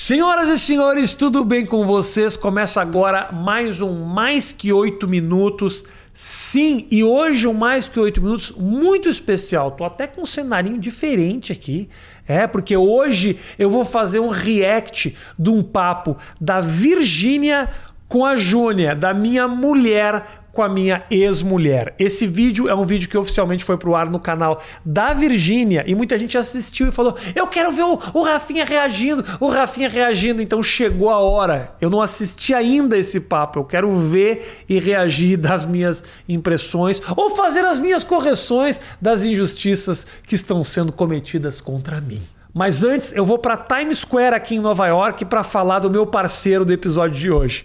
Senhoras e senhores, tudo bem com vocês? Começa agora mais um Mais Que Oito Minutos. Sim, e hoje um Mais Que Oito Minutos muito especial. Tô até com um cenarinho diferente aqui. É, porque hoje eu vou fazer um react de um papo da Virgínia com a Júnia, da minha mulher com a minha ex-mulher. Esse vídeo é um vídeo que oficialmente foi pro ar no canal da Virgínia e muita gente assistiu e falou: Eu quero ver o, o Rafinha reagindo, o Rafinha reagindo. Então chegou a hora. Eu não assisti ainda esse papo. Eu quero ver e reagir das minhas impressões ou fazer as minhas correções das injustiças que estão sendo cometidas contra mim. Mas antes, eu vou para Times Square aqui em Nova York para falar do meu parceiro do episódio de hoje.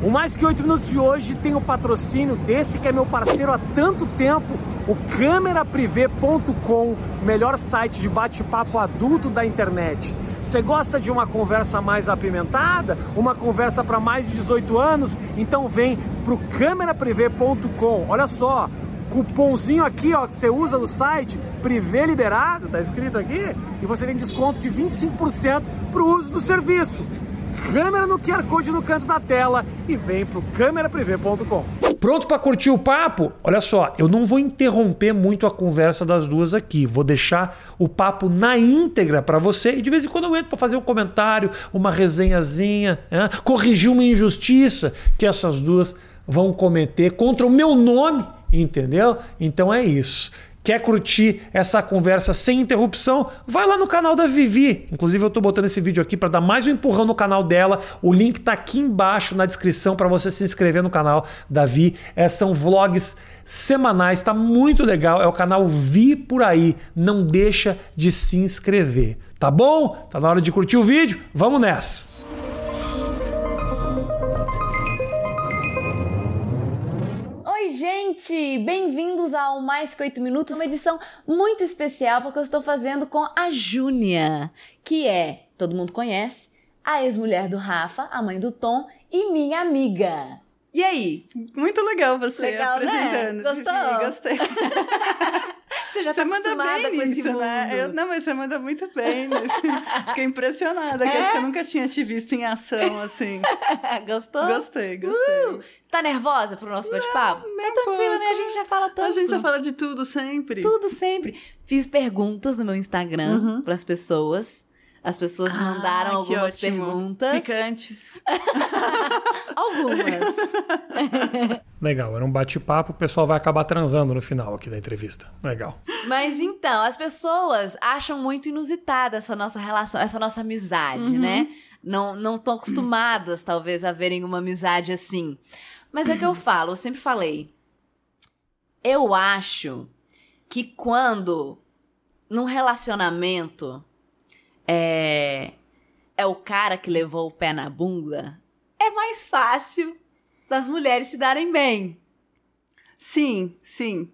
O Mais Que 8 Minutos de hoje tem o patrocínio desse que é meu parceiro há tanto tempo, o cameraprivé.com, melhor site de bate-papo adulto da internet. Você gosta de uma conversa mais apimentada? Uma conversa para mais de 18 anos? Então vem pro cameraprivé.com. Olha só, cupomzinho aqui, ó, que você usa no site, Privé Liberado, tá escrito aqui, e você tem desconto de 25% pro uso do serviço câmera no QR Code no canto da tela e vem pro cameraprivé.com. Pronto para curtir o papo? Olha só, eu não vou interromper muito a conversa das duas aqui. Vou deixar o papo na íntegra para você e de vez em quando eu entro para fazer um comentário, uma resenhazinha, é? corrigir uma injustiça que essas duas vão cometer contra o meu nome, entendeu? Então é isso. Quer curtir essa conversa sem interrupção? Vai lá no canal da Vivi. Inclusive, eu estou botando esse vídeo aqui para dar mais um empurrão no canal dela. O link está aqui embaixo na descrição para você se inscrever no canal da Vi. É, são vlogs semanais, está muito legal. É o canal Vi por aí. Não deixa de se inscrever. Tá bom? Tá na hora de curtir o vídeo? Vamos nessa! Gente! Bem-vindos ao Mais Que Oito Minutos, uma edição muito especial porque eu estou fazendo com a Júnia, que é, todo mundo conhece, a ex-mulher do Rafa, a mãe do Tom e minha amiga. E aí? Muito legal você legal, né? apresentando. Né? Gostou? Gostei. Você já tá manda bem com nisso, esse mundo. Né? Eu, não, mas você manda muito bem. Fiquei impressionada, é? que acho que eu nunca tinha te visto em ação, assim. Gostou? Gostei, gostei. Uh, tá nervosa pro nosso bate-papo? Tá tranquila, né? A gente já fala tanto. A gente já fala de tudo sempre. Tudo sempre. Fiz perguntas no meu Instagram uhum. pras pessoas. As pessoas ah, mandaram algumas perguntas. Picantes. algumas. Legal, era um bate-papo, o pessoal vai acabar transando no final aqui da entrevista. Legal. Mas então, as pessoas acham muito inusitada essa nossa relação, essa nossa amizade, uhum. né? Não não estão acostumadas, talvez, a verem uma amizade assim. Mas é o que eu falo, eu sempre falei. Eu acho que quando num relacionamento é, é o cara que levou o pé na bunda, é mais fácil das mulheres se darem bem. Sim, sim.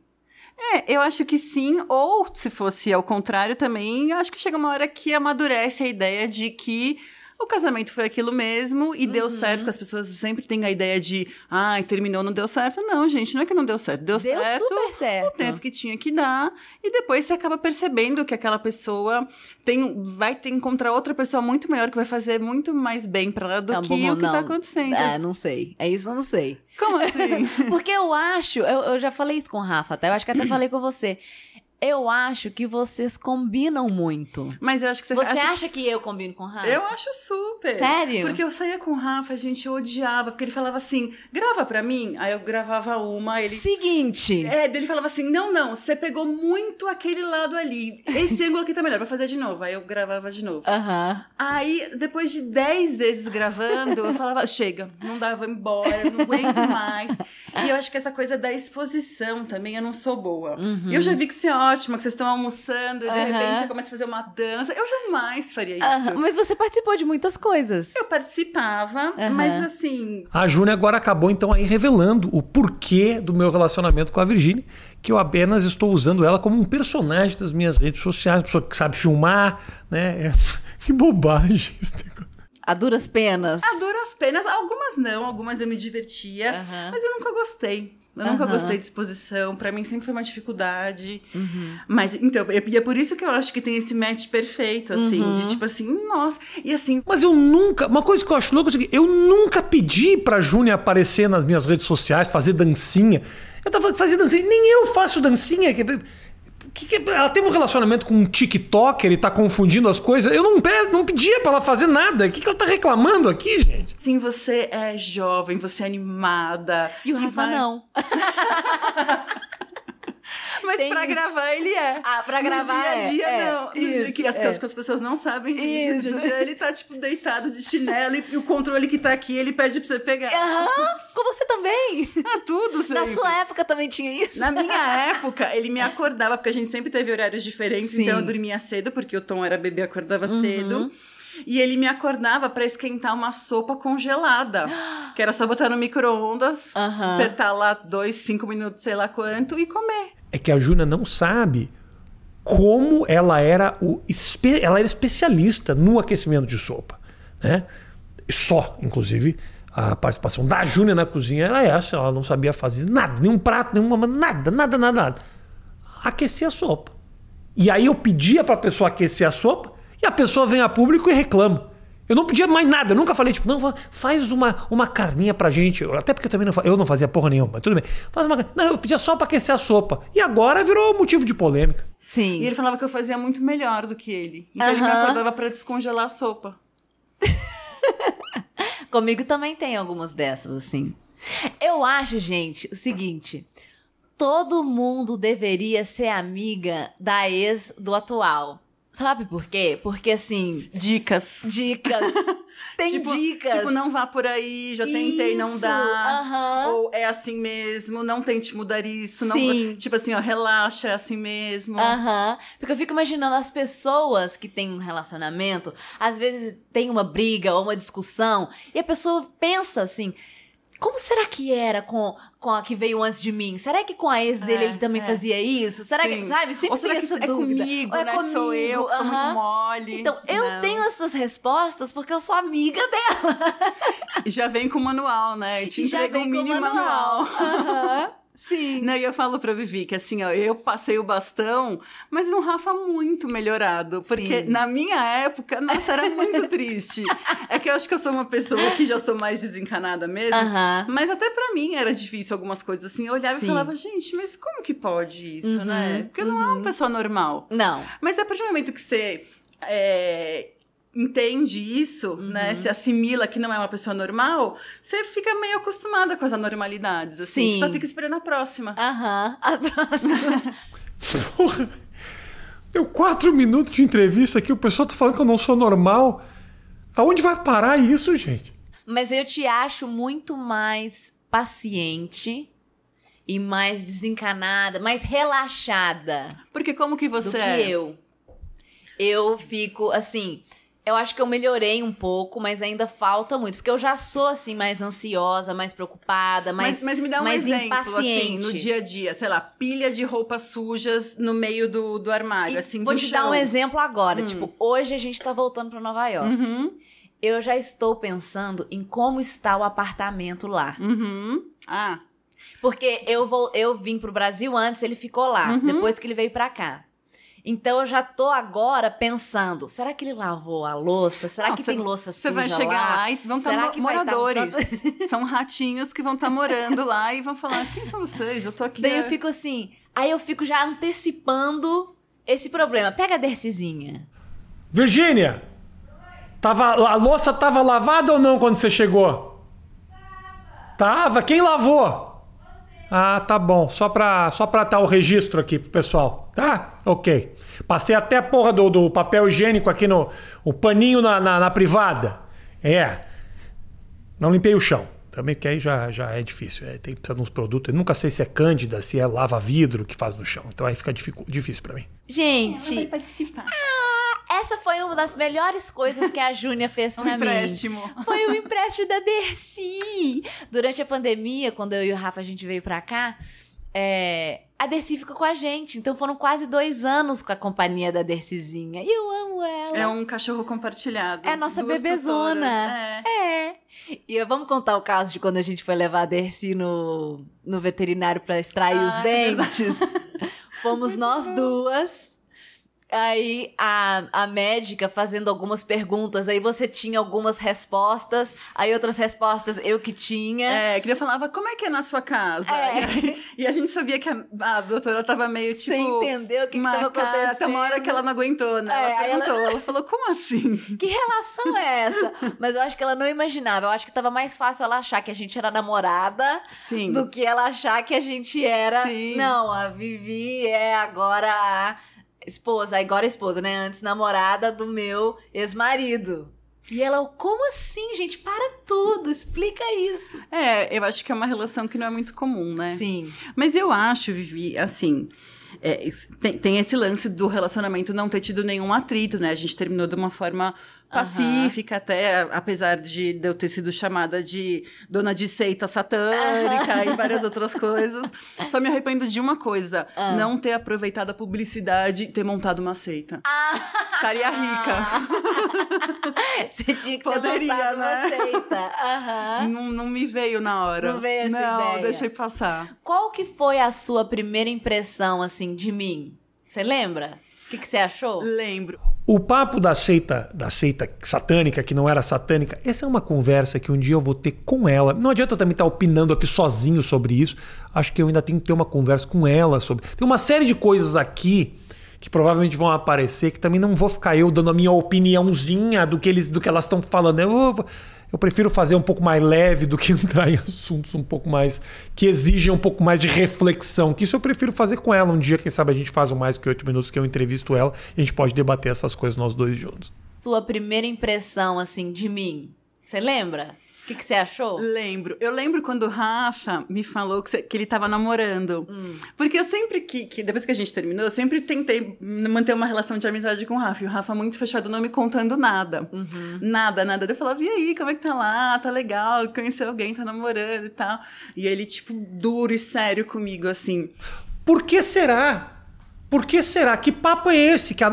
É, eu acho que sim, ou se fosse ao contrário também, acho que chega uma hora que amadurece a ideia de que o casamento foi aquilo mesmo e uhum. deu certo, que as pessoas sempre têm a ideia de, ai, ah, terminou, não deu certo. Não, gente, não é que não deu certo. Deu, deu certo, super certo o tempo que tinha que dar. E depois você acaba percebendo que aquela pessoa tem, vai ter, encontrar outra pessoa muito melhor que vai fazer muito mais bem para ela do tá que bom, o que tá não. tá acontecendo. É, não sei. É isso, eu não sei. Como assim? Porque eu acho, eu, eu já falei isso com o Rafa, até eu acho que até falei com você. Eu acho que vocês combinam muito. Mas eu acho que você, você acha... acha que eu combino com o Rafa? Eu acho super. Sério? Porque eu saía com o Rafa, a gente odiava, porque ele falava assim: grava pra mim. Aí eu gravava uma. Ele... Seguinte. É, ele falava assim: não, não, você pegou muito aquele lado ali. Esse ângulo aqui tá melhor, vai fazer de novo. Aí eu gravava de novo. Aham. Uh -huh. Aí, depois de dez vezes gravando, eu falava: chega, não dá, eu vou embora, não aguento mais. E eu acho que essa coisa da exposição também, eu não sou boa. Uhum. Eu já vi que você é ótima, que vocês estão almoçando e de repente você começa a fazer uma dança. Eu jamais faria isso. Mas você participou de muitas coisas. Eu participava, mas assim. A Júnia agora acabou então aí revelando o porquê do meu relacionamento com a Virginia, que eu apenas estou usando ela como um personagem das minhas redes sociais, pessoa que sabe filmar, né? Que bobagem esse negócio. A duras penas. A duras penas. Algumas não, algumas eu me divertia. Mas eu nunca gostei. Eu nunca Aham. gostei de exposição. Pra mim sempre foi uma dificuldade. Mas, então, e é por isso que eu acho que tem esse match perfeito, assim. De tipo assim, nossa. E assim, Mas eu nunca. Uma coisa que eu acho louca é eu nunca pedi pra Júnia aparecer nas minhas redes sociais, fazer dancinha. Eu tava fazendo dancinha, nem eu faço dancinha. Que, que, que- ela tem um relacionamento com um TikToker e tá confundindo as coisas. Eu não, pe- não pedia pra ela fazer nada. O que, que ela tá reclamando aqui, gente? assim, você é jovem, você é animada. E o Rafa vai- não. Mas Tem pra isso. gravar ele é. Ah, pra No gravar dia a é, dia, é. não. No dia que as, é. as pessoas não sabem disso. No Isso. dia a dia ele tá, tipo, deitado de chinelo e, o controle que tá aqui, ele pede pra você pegar. Aham, com você também. Ah, tudo, Na sempre. sua época também tinha isso. Na minha época, ele me acordava, porque a gente sempre teve horários diferentes, Sim. então eu dormia cedo, porque o Tom era bebê, acordava Uhum. cedo. E ele me acordava pra esquentar uma sopa congelada. Que era só botar no micro-ondas, apertar lá dois, cinco minutos, sei lá quanto, e comer. É que a Júnia não sabe como ela era o ela era especialista no aquecimento de sopa, né? Só, inclusive, a participação da Júnia na cozinha era essa, ela não sabia fazer nada, nenhum prato, nenhuma, nada, nada, nada, nada. Aquecer a sopa. E aí eu pedia pra pessoa aquecer a sopa a pessoa vem a público e reclama. Eu não pedia mais nada, eu nunca falei, tipo, não, fa- faz uma, uma carninha pra gente. Até porque eu também não, eu não fazia porra nenhuma, mas tudo bem. Faz uma Não, eu pedia só pra aquecer a sopa. E agora virou motivo de polêmica. Sim. E ele falava que eu fazia muito melhor do que ele. Então ele me acordava pra descongelar a sopa. Comigo também tem algumas dessas, assim. Eu acho, gente, o seguinte: todo mundo deveria ser amiga da ex do atual. Sabe por quê? Porque assim, Dicas. dicas. Tem tipo, dicas. Tipo, não vá por aí, já tentei, não Isso, dá. aham. Ou é assim mesmo, não tente mudar isso. Não, Sim. Tipo assim, ó, relaxa, é assim mesmo. Aham. Porque eu fico imaginando as pessoas que têm um relacionamento, às vezes tem uma briga ou uma discussão, e a pessoa pensa assim. Como será que era com, com a que veio antes de mim? Será que com a ex dele É, ele também é. fazia isso? Será Sim. que, sabe? Sempre Ou será tem que essa é dúvida. comigo, Ou é né? comigo? Sou eu que sou muito mole. Então, eu Não. tenho essas respostas porque eu sou amiga dela. E já vem com o manual, né? E te E já um vem com o mini manual. manual. Aham. Sim. Não, e eu falo pra Vivi que assim, ó, eu passei o bastão, mas no Rafa muito melhorado. Porque Sim. na minha época, nossa, era muito triste. É que eu acho que eu sou uma pessoa que já sou mais desencanada mesmo. Aham. Mas até pra mim era difícil algumas coisas assim. Eu olhava Sim. e falava, gente, mas como que pode isso, Uhum, né? Porque eu não é uma pessoa normal. Não. Mas a partir do momento que você é, entende isso, Uhum. né? Se assimila que não é uma pessoa normal, você fica meio acostumada com as anormalidades, assim. Sim. Você só fica esperando a próxima. Aham. A próxima. Porra. Deu quatro minutos de entrevista aqui, o pessoal tá falando que eu não sou normal. Aonde vai parar isso, gente? Mas eu te acho muito mais paciente e mais desencanada, mais relaxada Porque como que do você que é? eu. Eu fico assim. Eu acho que eu melhorei um pouco, mas ainda falta muito. Porque eu já sou, assim, mais ansiosa, mais preocupada, mais. Mas, mas me dá um exemplo, assim, impaciente. no dia a dia. Sei lá, pilha de roupas sujas no meio do, do armário, E assim, vou te chão. dar um exemplo agora. Tipo, hoje a gente tá voltando pra Nova York. Uhum, Eu já estou pensando em como está o apartamento lá. uhum. Ah, Porque eu, vou, eu vim pro Brasil antes, ele ficou lá, Uhum. depois que ele veio pra cá. Então eu já tô agora pensando, será que ele lavou a louça? Será Não, que cê- tem louça Você suja vai chegar lá, e vão Será estar que vai tá um moradores. tanto- São ratinhos que vão estar morando lá e vão falar: quem são vocês? Eu tô aqui. Daí eu fico assim, aí eu fico já antecipando esse problema. Pega a Dercizinha. Virgínia! Tava, a louça tava lavada ou não quando você chegou? Tava. Quem lavou? Ah, tá bom. Só pra, só pra tá o registro aqui pro pessoal. Tá? Ok. Passei até a porra do, do papel higiênico aqui no. O paninho na, na, na privada. É. Não limpei o chão. Também que aí já, já é difícil. É, tem que precisar de uns produtos. Eu nunca sei se é cândida, se é lava-vidro que faz no chão. Então aí fica dificu- difícil pra mim. Gente, participar. essa foi uma das melhores coisas que a Júnia fez Um pra mim. empréstimo. Foi o empréstimo da Dercy. Durante a pandemia, quando eu e o Rafa a gente veio pra cá, é, a Dercy ficou com a gente. Então foram quase dois anos com a companhia da Dercyzinha. E eu amo ela. É um cachorro compartilhado. É a nossa Duas bebezona. É. É. E vamos contar o caso de quando a gente foi levar a Dercy no, no veterinário pra extrair Ah, os é dentes. Fomos nós duas. Aí a, a médica fazendo algumas perguntas, aí você tinha algumas respostas, aí outras respostas eu que tinha. É, que eu falava, como é que é na sua casa? É. E, aí- e a gente sabia que a, a doutora tava meio, tipo... Sem entender o que, que tava acontecendo. Até uma hora que ela não aguentou, né? É, ela aí ela- perguntou, ela... falou, como assim? Que relação é essa? Mas eu acho que ela não imaginava. Eu acho que tava mais fácil ela achar que a gente era namorada Sim. do que ela achar que a gente era. Sim. Não, a Vivi é agora a esposa, agora esposa, né? Antes namorada do meu ex-marido. E ela, como assim, gente? Para tudo, explica isso. É, eu acho que é uma relação que não é muito comum, né? Sim. Mas eu acho, Vivi, assim. é, tem, tem esse lance do relacionamento não ter tido nenhum atrito, né? A gente terminou de uma forma pacífica, até, apesar de, eu ter sido chamada de dona de seita satânica e várias outras coisas. Só me arrependo de uma coisa: Ah. não ter aproveitado a publicidade e ter montado uma seita. Ah. Estaria rica. Você tinha que ter Poderia, uma né? seita. Aham. Não, não me veio na hora. Não veio essa Não, ideia. deixei passar. Qual que foi a sua primeira impressão, assim, de mim? Você lembra? O que, que você achou? Lembro. O papo da seita, da seita satânica, que não era satânica, essa é uma conversa que um dia eu vou ter com ela. Não adianta eu também estar opinando aqui sozinho sobre isso. Acho que eu ainda tenho que ter uma conversa com ela sobre. Tem uma série de coisas aqui que provavelmente vão aparecer que também não vou ficar eu dando a minha opiniãozinha do que eles do que elas estão falando. Eu, vou- eu prefiro fazer um pouco mais leve do que entrar em assuntos um pouco mais que exigem um pouco mais de reflexão. Que isso eu prefiro fazer com ela um dia, quem sabe a gente faz um mais que oito minutos que eu entrevisto ela e a gente pode debater essas coisas nós dois juntos. Sua primeira impressão, assim, de mim? Você lembra? O que, que você achou? Lembro. Eu lembro quando o Rafa me falou que, que ele tava namorando. Hum. Porque eu sempre que, que, depois que a gente terminou, eu sempre tentei manter uma relação de amizade com o Rafa. E o Rafa muito fechado, não me contando nada. Uhum. Nada, nada. Eu falava, e aí, como é que tá lá? Tá legal, conheceu alguém, tá namorando e tal. E ele, tipo, duro e sério comigo, assim. Por que será? Por que será? Que papo é esse? Que a-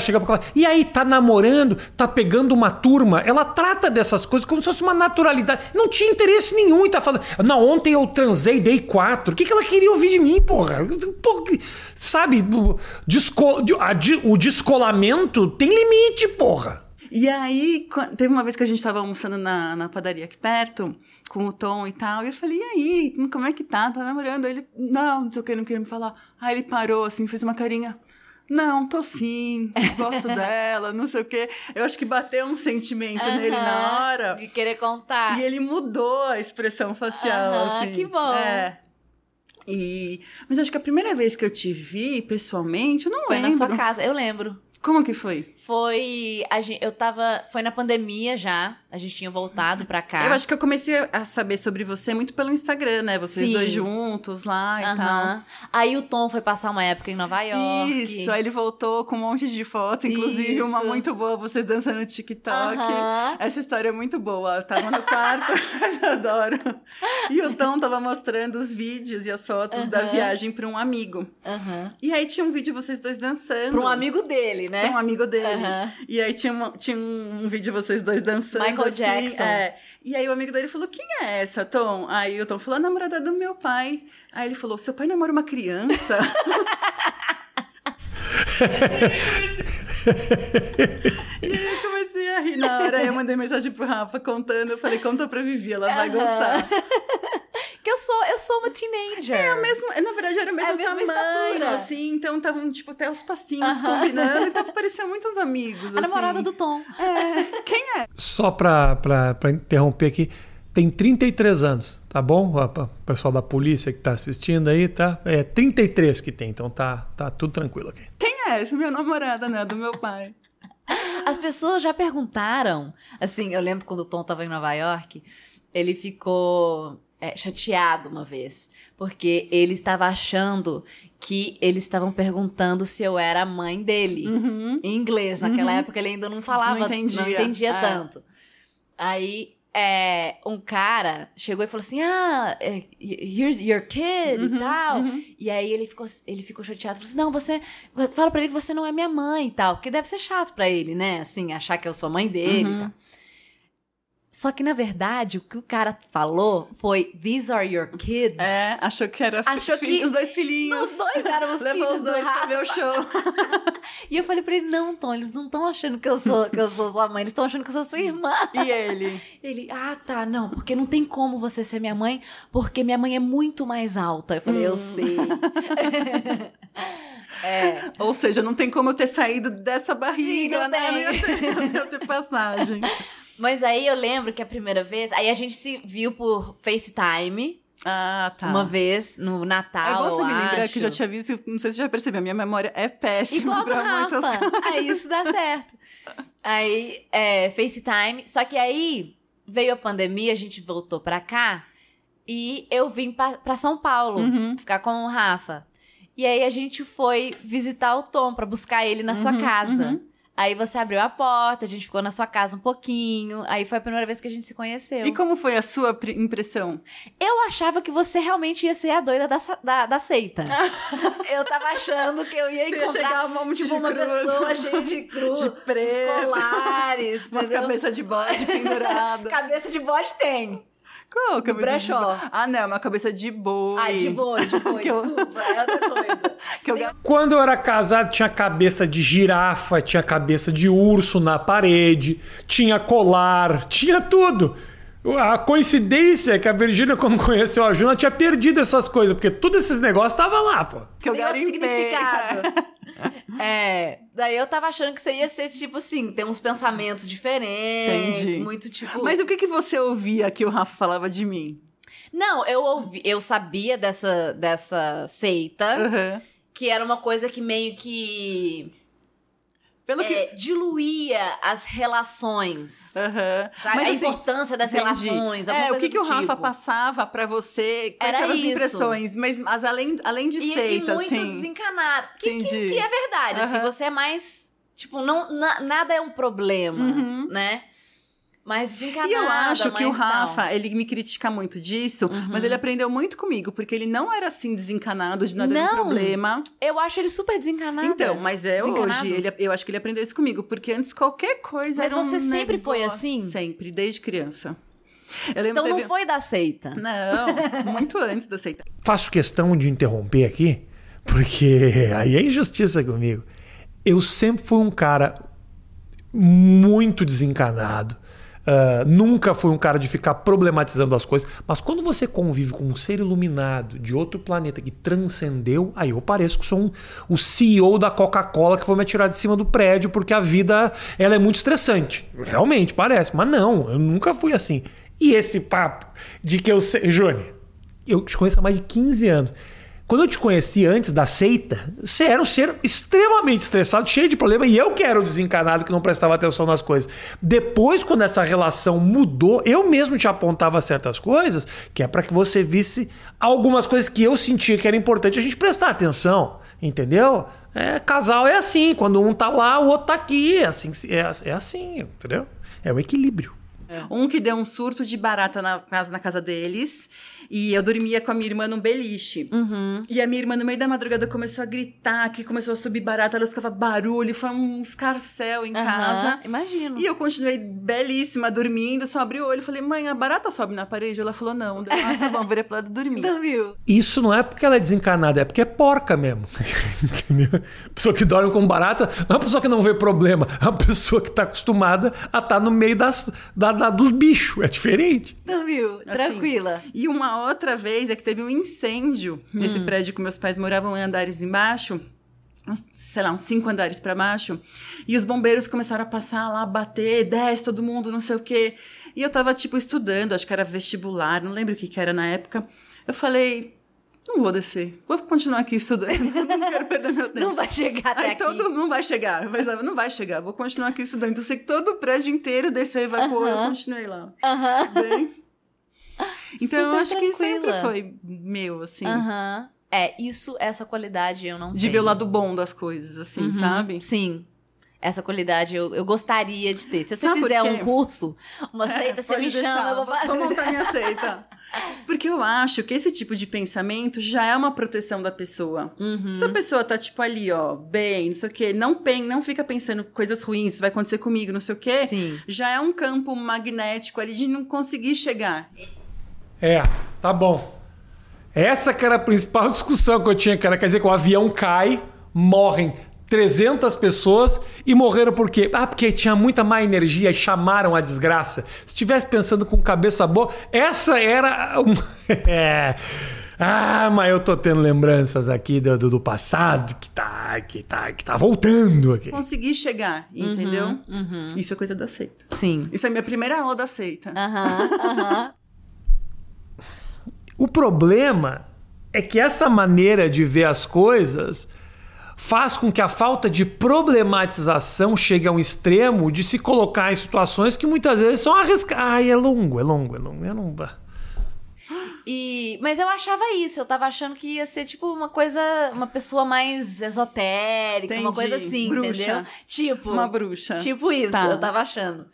chegam pra falar, e aí, tá namorando, tá pegando uma turma? Ela trata dessas coisas como se fosse uma naturalidade. Não tinha interesse nenhum em tá falando. Não, ontem eu transei, dei quatro. O que, que ela queria ouvir de mim, porra? Que- sabe, o descolamento tem limite, porra. E aí, teve uma vez que a gente tava almoçando na, na padaria aqui perto, com o Tom e tal, e eu falei, e aí, como é que tá? Tá namorando? Aí ele, não, não sei o que, não queria me falar. Aí ele parou, assim, fez uma carinha. Não, tô sim, gosto dela, não sei o quê. Eu acho que bateu um sentimento nele na hora. De querer contar. E ele mudou a expressão facial, Aham, assim. que bom. É. E... Mas acho que a primeira vez que eu te vi pessoalmente, eu não Foi lembro. na sua casa, eu lembro. Como que foi? Foi. A gente, eu tava. Foi na pandemia já. A gente tinha voltado pra cá. Eu acho que eu comecei a saber sobre você muito pelo Instagram, né? Vocês Sim. dois juntos lá e Aham. Aí o Tom foi passar uma época em Nova tal. York. Isso, aí ele voltou com um monte de foto, inclusive uma Isso. muito boa, vocês dançando no TikTok. Aham. Essa história é muito boa. Eu tava no quarto, eu adoro. E o Tom tava mostrando os vídeos e as fotos da Aham. viagem pra um amigo. E aí tinha um vídeo de vocês dois dançando. Pra um amigo dele, né? Pra um amigo dele. Aham. E aí tinha, uma- tinha um vídeo de vocês dois dançando. Michael assim, Jackson. é. E aí o amigo dele falou: Quem é essa, Tom? Aí o Tom falou: A namorada do meu pai. Aí ele falou: Seu pai namora uma criança? e aí eu comecei a rir na hora. Aí eu mandei mensagem pro Rafa contando. Eu falei: Conta pra Vivi, ela vai gostar. Que eu sou, eu sou uma teenager. É o mesmo, na verdade era o mesmo É a mesma tamanho, estatura. assim, então estavam, tipo, até os passinhos Aham. combinando, então pareciam muitos amigos. A namorada assim. do Tom. É, quem é? Só pra, pra, pra interromper aqui, tem 33 anos, tá bom? O pessoal da polícia que tá assistindo aí, tá? É 33 que tem, então tá, tá tudo tranquilo aqui. Quem é? Essa é minha namorada, né? Do meu pai. As pessoas já perguntaram. Assim, eu lembro quando o Tom tava em Nova York, ele ficou é, chateado uma vez. Porque ele estava achando que eles estavam perguntando se eu era a mãe dele. Uhum. Em inglês. Naquela época ele ainda não falava, Não entendia. não entendia É. tanto. Aí é, um cara chegou e falou assim: Ah, é, here's your kid Uhum, e tal. uhum. E aí ele ficou, ele ficou chateado, falou assim: Não, você, você fala pra ele que você não é minha mãe e tal. Porque deve ser chato pra ele, né? Assim, achar que eu sou mãe dele Uhum. e tal. Só que, na verdade, o que o cara falou foi: These are your kids. É, achou que era Achou que- os dois filhinhos. Os dois eram os Levou filhos os do dois pra Rafa. ver o show. E eu falei pra ele: Não, Tom, eles não estão achando que eu sou, que eu sou sua mãe, eles estão achando que eu sou sua irmã. E ele? Ele, ah, tá, não, porque não tem como você ser minha mãe, porque minha mãe é muito mais alta. Eu falei, eu Hum. sei. é. Ou seja, não tem como eu ter saído dessa barriga, não né? ia ter, ia ter passagem. Mas aí eu lembro que a primeira vez, aí a gente se viu por FaceTime Ah, tá. uma vez no É Natal. bom você me lembrar que eu já tinha visto, não sei se você já percebeu, minha memória é péssima Igual do pra muitas Rafa. Aí isso dá certo. Aí, é, FaceTime. Só que aí veio a pandemia, a gente voltou pra cá e eu vim pra, pra São Paulo Uhum. ficar com o Rafa. E aí a gente foi visitar o Tom pra buscar ele na sua Uhum, casa. uhum. Aí você abriu a porta, a gente ficou na sua casa um pouquinho. Aí foi a primeira vez que a gente se conheceu. E como foi a sua impressão? Eu achava que você realmente ia ser a doida da, da, da seita. eu tava achando que eu ia Você ia encontrar chegar um monte tipo, de uma cruz. pessoa cheia de cruz, De preto. colares, Umas cabeças de bode pendurada. Cabeça de bode tem. Qual a cabeça de brechó. bode? Ah, não, uma cabeça de boi. Ah, de boi, de boi, desculpa, é outra coisa. Que eu Quando eu era casado, tinha cabeça de girafa, tinha cabeça de urso na parede, tinha colar, tinha tudo. A coincidência é que a Virgínia, quando conheceu a Juna, tinha perdido essas coisas, porque todos esses negócios estavam lá, pô. que eu tem outro significado. É, daí eu tava achando que você ia ser tipo assim, ter uns pensamentos diferentes, Entendi. muito tipo. Mas o que, que você ouvia que o Rafa falava de mim? Não, eu ouvi, eu sabia dessa, dessa seita, Aham. que era uma coisa que meio que Pelo que. é, diluía as relações. Aham. sabe? a assim, importância das entendi. relações. É, o que, que o Rafa tipo. passava pra você? Quais Era eram as impressões? Mas, mas além, além de E, seita, e muito assim. desencanado. Que, que, que é verdade, assim, Aham. você é mais. Tipo, não, na- nada é um problema, Uhum. né? Mais desencanada. E eu acho que o. Rafa, ele me critica muito disso, Uhum. mas ele aprendeu muito comigo, porque ele não era assim desencanado de nada de Não. problema. Eu acho ele super desencanado. Então, mas é hoje, ele, eu acho que ele aprendeu isso comigo, porque antes qualquer coisa Mas era um você sempre foi negócio. assim? Sempre, desde criança. Então não teve- foi da seita. Não, muito antes da seita. Faço questão de interromper aqui, porque aí é injustiça comigo. Eu sempre fui um cara muito desencanado. Ah, nunca fui um cara de ficar problematizando as coisas. Mas quando você convive com um ser iluminado de outro planeta que transcendeu, aí eu pareço que sou um, o CEO da Coca-Cola que foi me atirar de cima do prédio porque a vida ela é muito estressante. Realmente parece, mas não, eu nunca fui assim. E esse papo de que eu sei. Júnior, eu te conheço há mais de 15 anos. Quando eu te conheci antes da seita, você era um ser extremamente estressado, cheio de problema, e eu que era o desencanado que não prestava atenção nas coisas. Depois, quando essa relação mudou, eu mesmo te apontava certas coisas, que é para que você visse algumas coisas que eu sentia que era importante a gente prestar atenção, entendeu? É, casal é assim, quando um tá lá, o outro tá aqui, é assim, é, é assim, entendeu? É o equilíbrio. Um que deu um surto de barata na casa, na casa deles. E eu dormia com a minha irmã num beliche. Uhum. E a minha irmã, no meio da madrugada, começou a gritar, que começou a subir barata, ela ficava barulho, foi um escarcel em casa. Aham, Imagino. E eu continuei belíssima, dormindo, só abri o olho e falei, mãe, a barata sobe na parede? Ela falou, não. Daí, ah, tá bom, virei pro lado e dormi. Dormiu. Isso não é porque ela é desencanada, é porque é porca mesmo. Entendeu? Pessoa que dorme com barata não é uma pessoa que não vê problema, é uma pessoa que está acostumada a estar no meio das, da, da- dos bichos. É diferente. Dormiu. Assim, Tranquila. E uma outra vez é que teve um incêndio nesse Hum. prédio que meus pais moravam em andares embaixo. Sei lá, uns cinco andares para baixo. E os bombeiros começaram a passar lá, bater, desce todo mundo, não sei o quê. E eu tava, tipo, estudando, acho que era vestibular, não lembro o que, que era na época. Eu falei, não vou descer, vou continuar aqui estudando, não quero perder meu tempo. Não vai chegar até Aí aqui. todo mundo vai chegar. Eu pensava, não vai chegar, vou continuar aqui estudando. Então, eu sei que todo o prédio inteiro desceu e evacuou, eu Aham. continuei lá. Aham. Bem. Então, eu Super acho que sempre tranquila. foi meu, assim. Aham. É, isso, essa qualidade eu não De tenho. ver o lado bom das coisas, assim, Uhum, sabe? Sim. Essa qualidade eu, eu gostaria de ter. Se você Sabe fizer um curso, uma É, seita, você me deixar, chama, eu vou vou- fazer. Vou montar minha seita. Porque eu acho que esse tipo de pensamento já é uma proteção da pessoa. Uhum. Se a pessoa tá, tipo, ali, ó, bem, não sei o quê, não, pen, não fica pensando coisas ruins, isso vai acontecer comigo, não sei o quê, Sim. já é um campo magnético ali de não conseguir chegar. É, tá bom. Essa que era a principal discussão que eu tinha, cara. Quer dizer que o avião cai, morrem 300 pessoas e morreram por quê? Ah, porque tinha muita má energia e chamaram a desgraça. Se estivesse pensando com cabeça boa, essa era. É. Ah, mas eu tô tendo lembranças aqui do, do, do passado que tá, que, tá, que tá voltando aqui. Conseguir chegar, entendeu? uhum. Isso é coisa da seita. Sim. Isso é minha primeira aula da seita. Aham, aham. O problema é que essa maneira de ver as coisas faz com que a falta de problematização chegue a um extremo de se colocar em situações que muitas vezes são arriscadas. Ai, é longo, é longo, é longo. Eu não... E, mas eu achava isso, eu tava achando que ia ser tipo uma coisa, uma pessoa mais esotérica, uma Entendi. coisa assim, Bruxa. entendeu? Tipo, Uma bruxa. tipo isso, Tá. eu tava achando.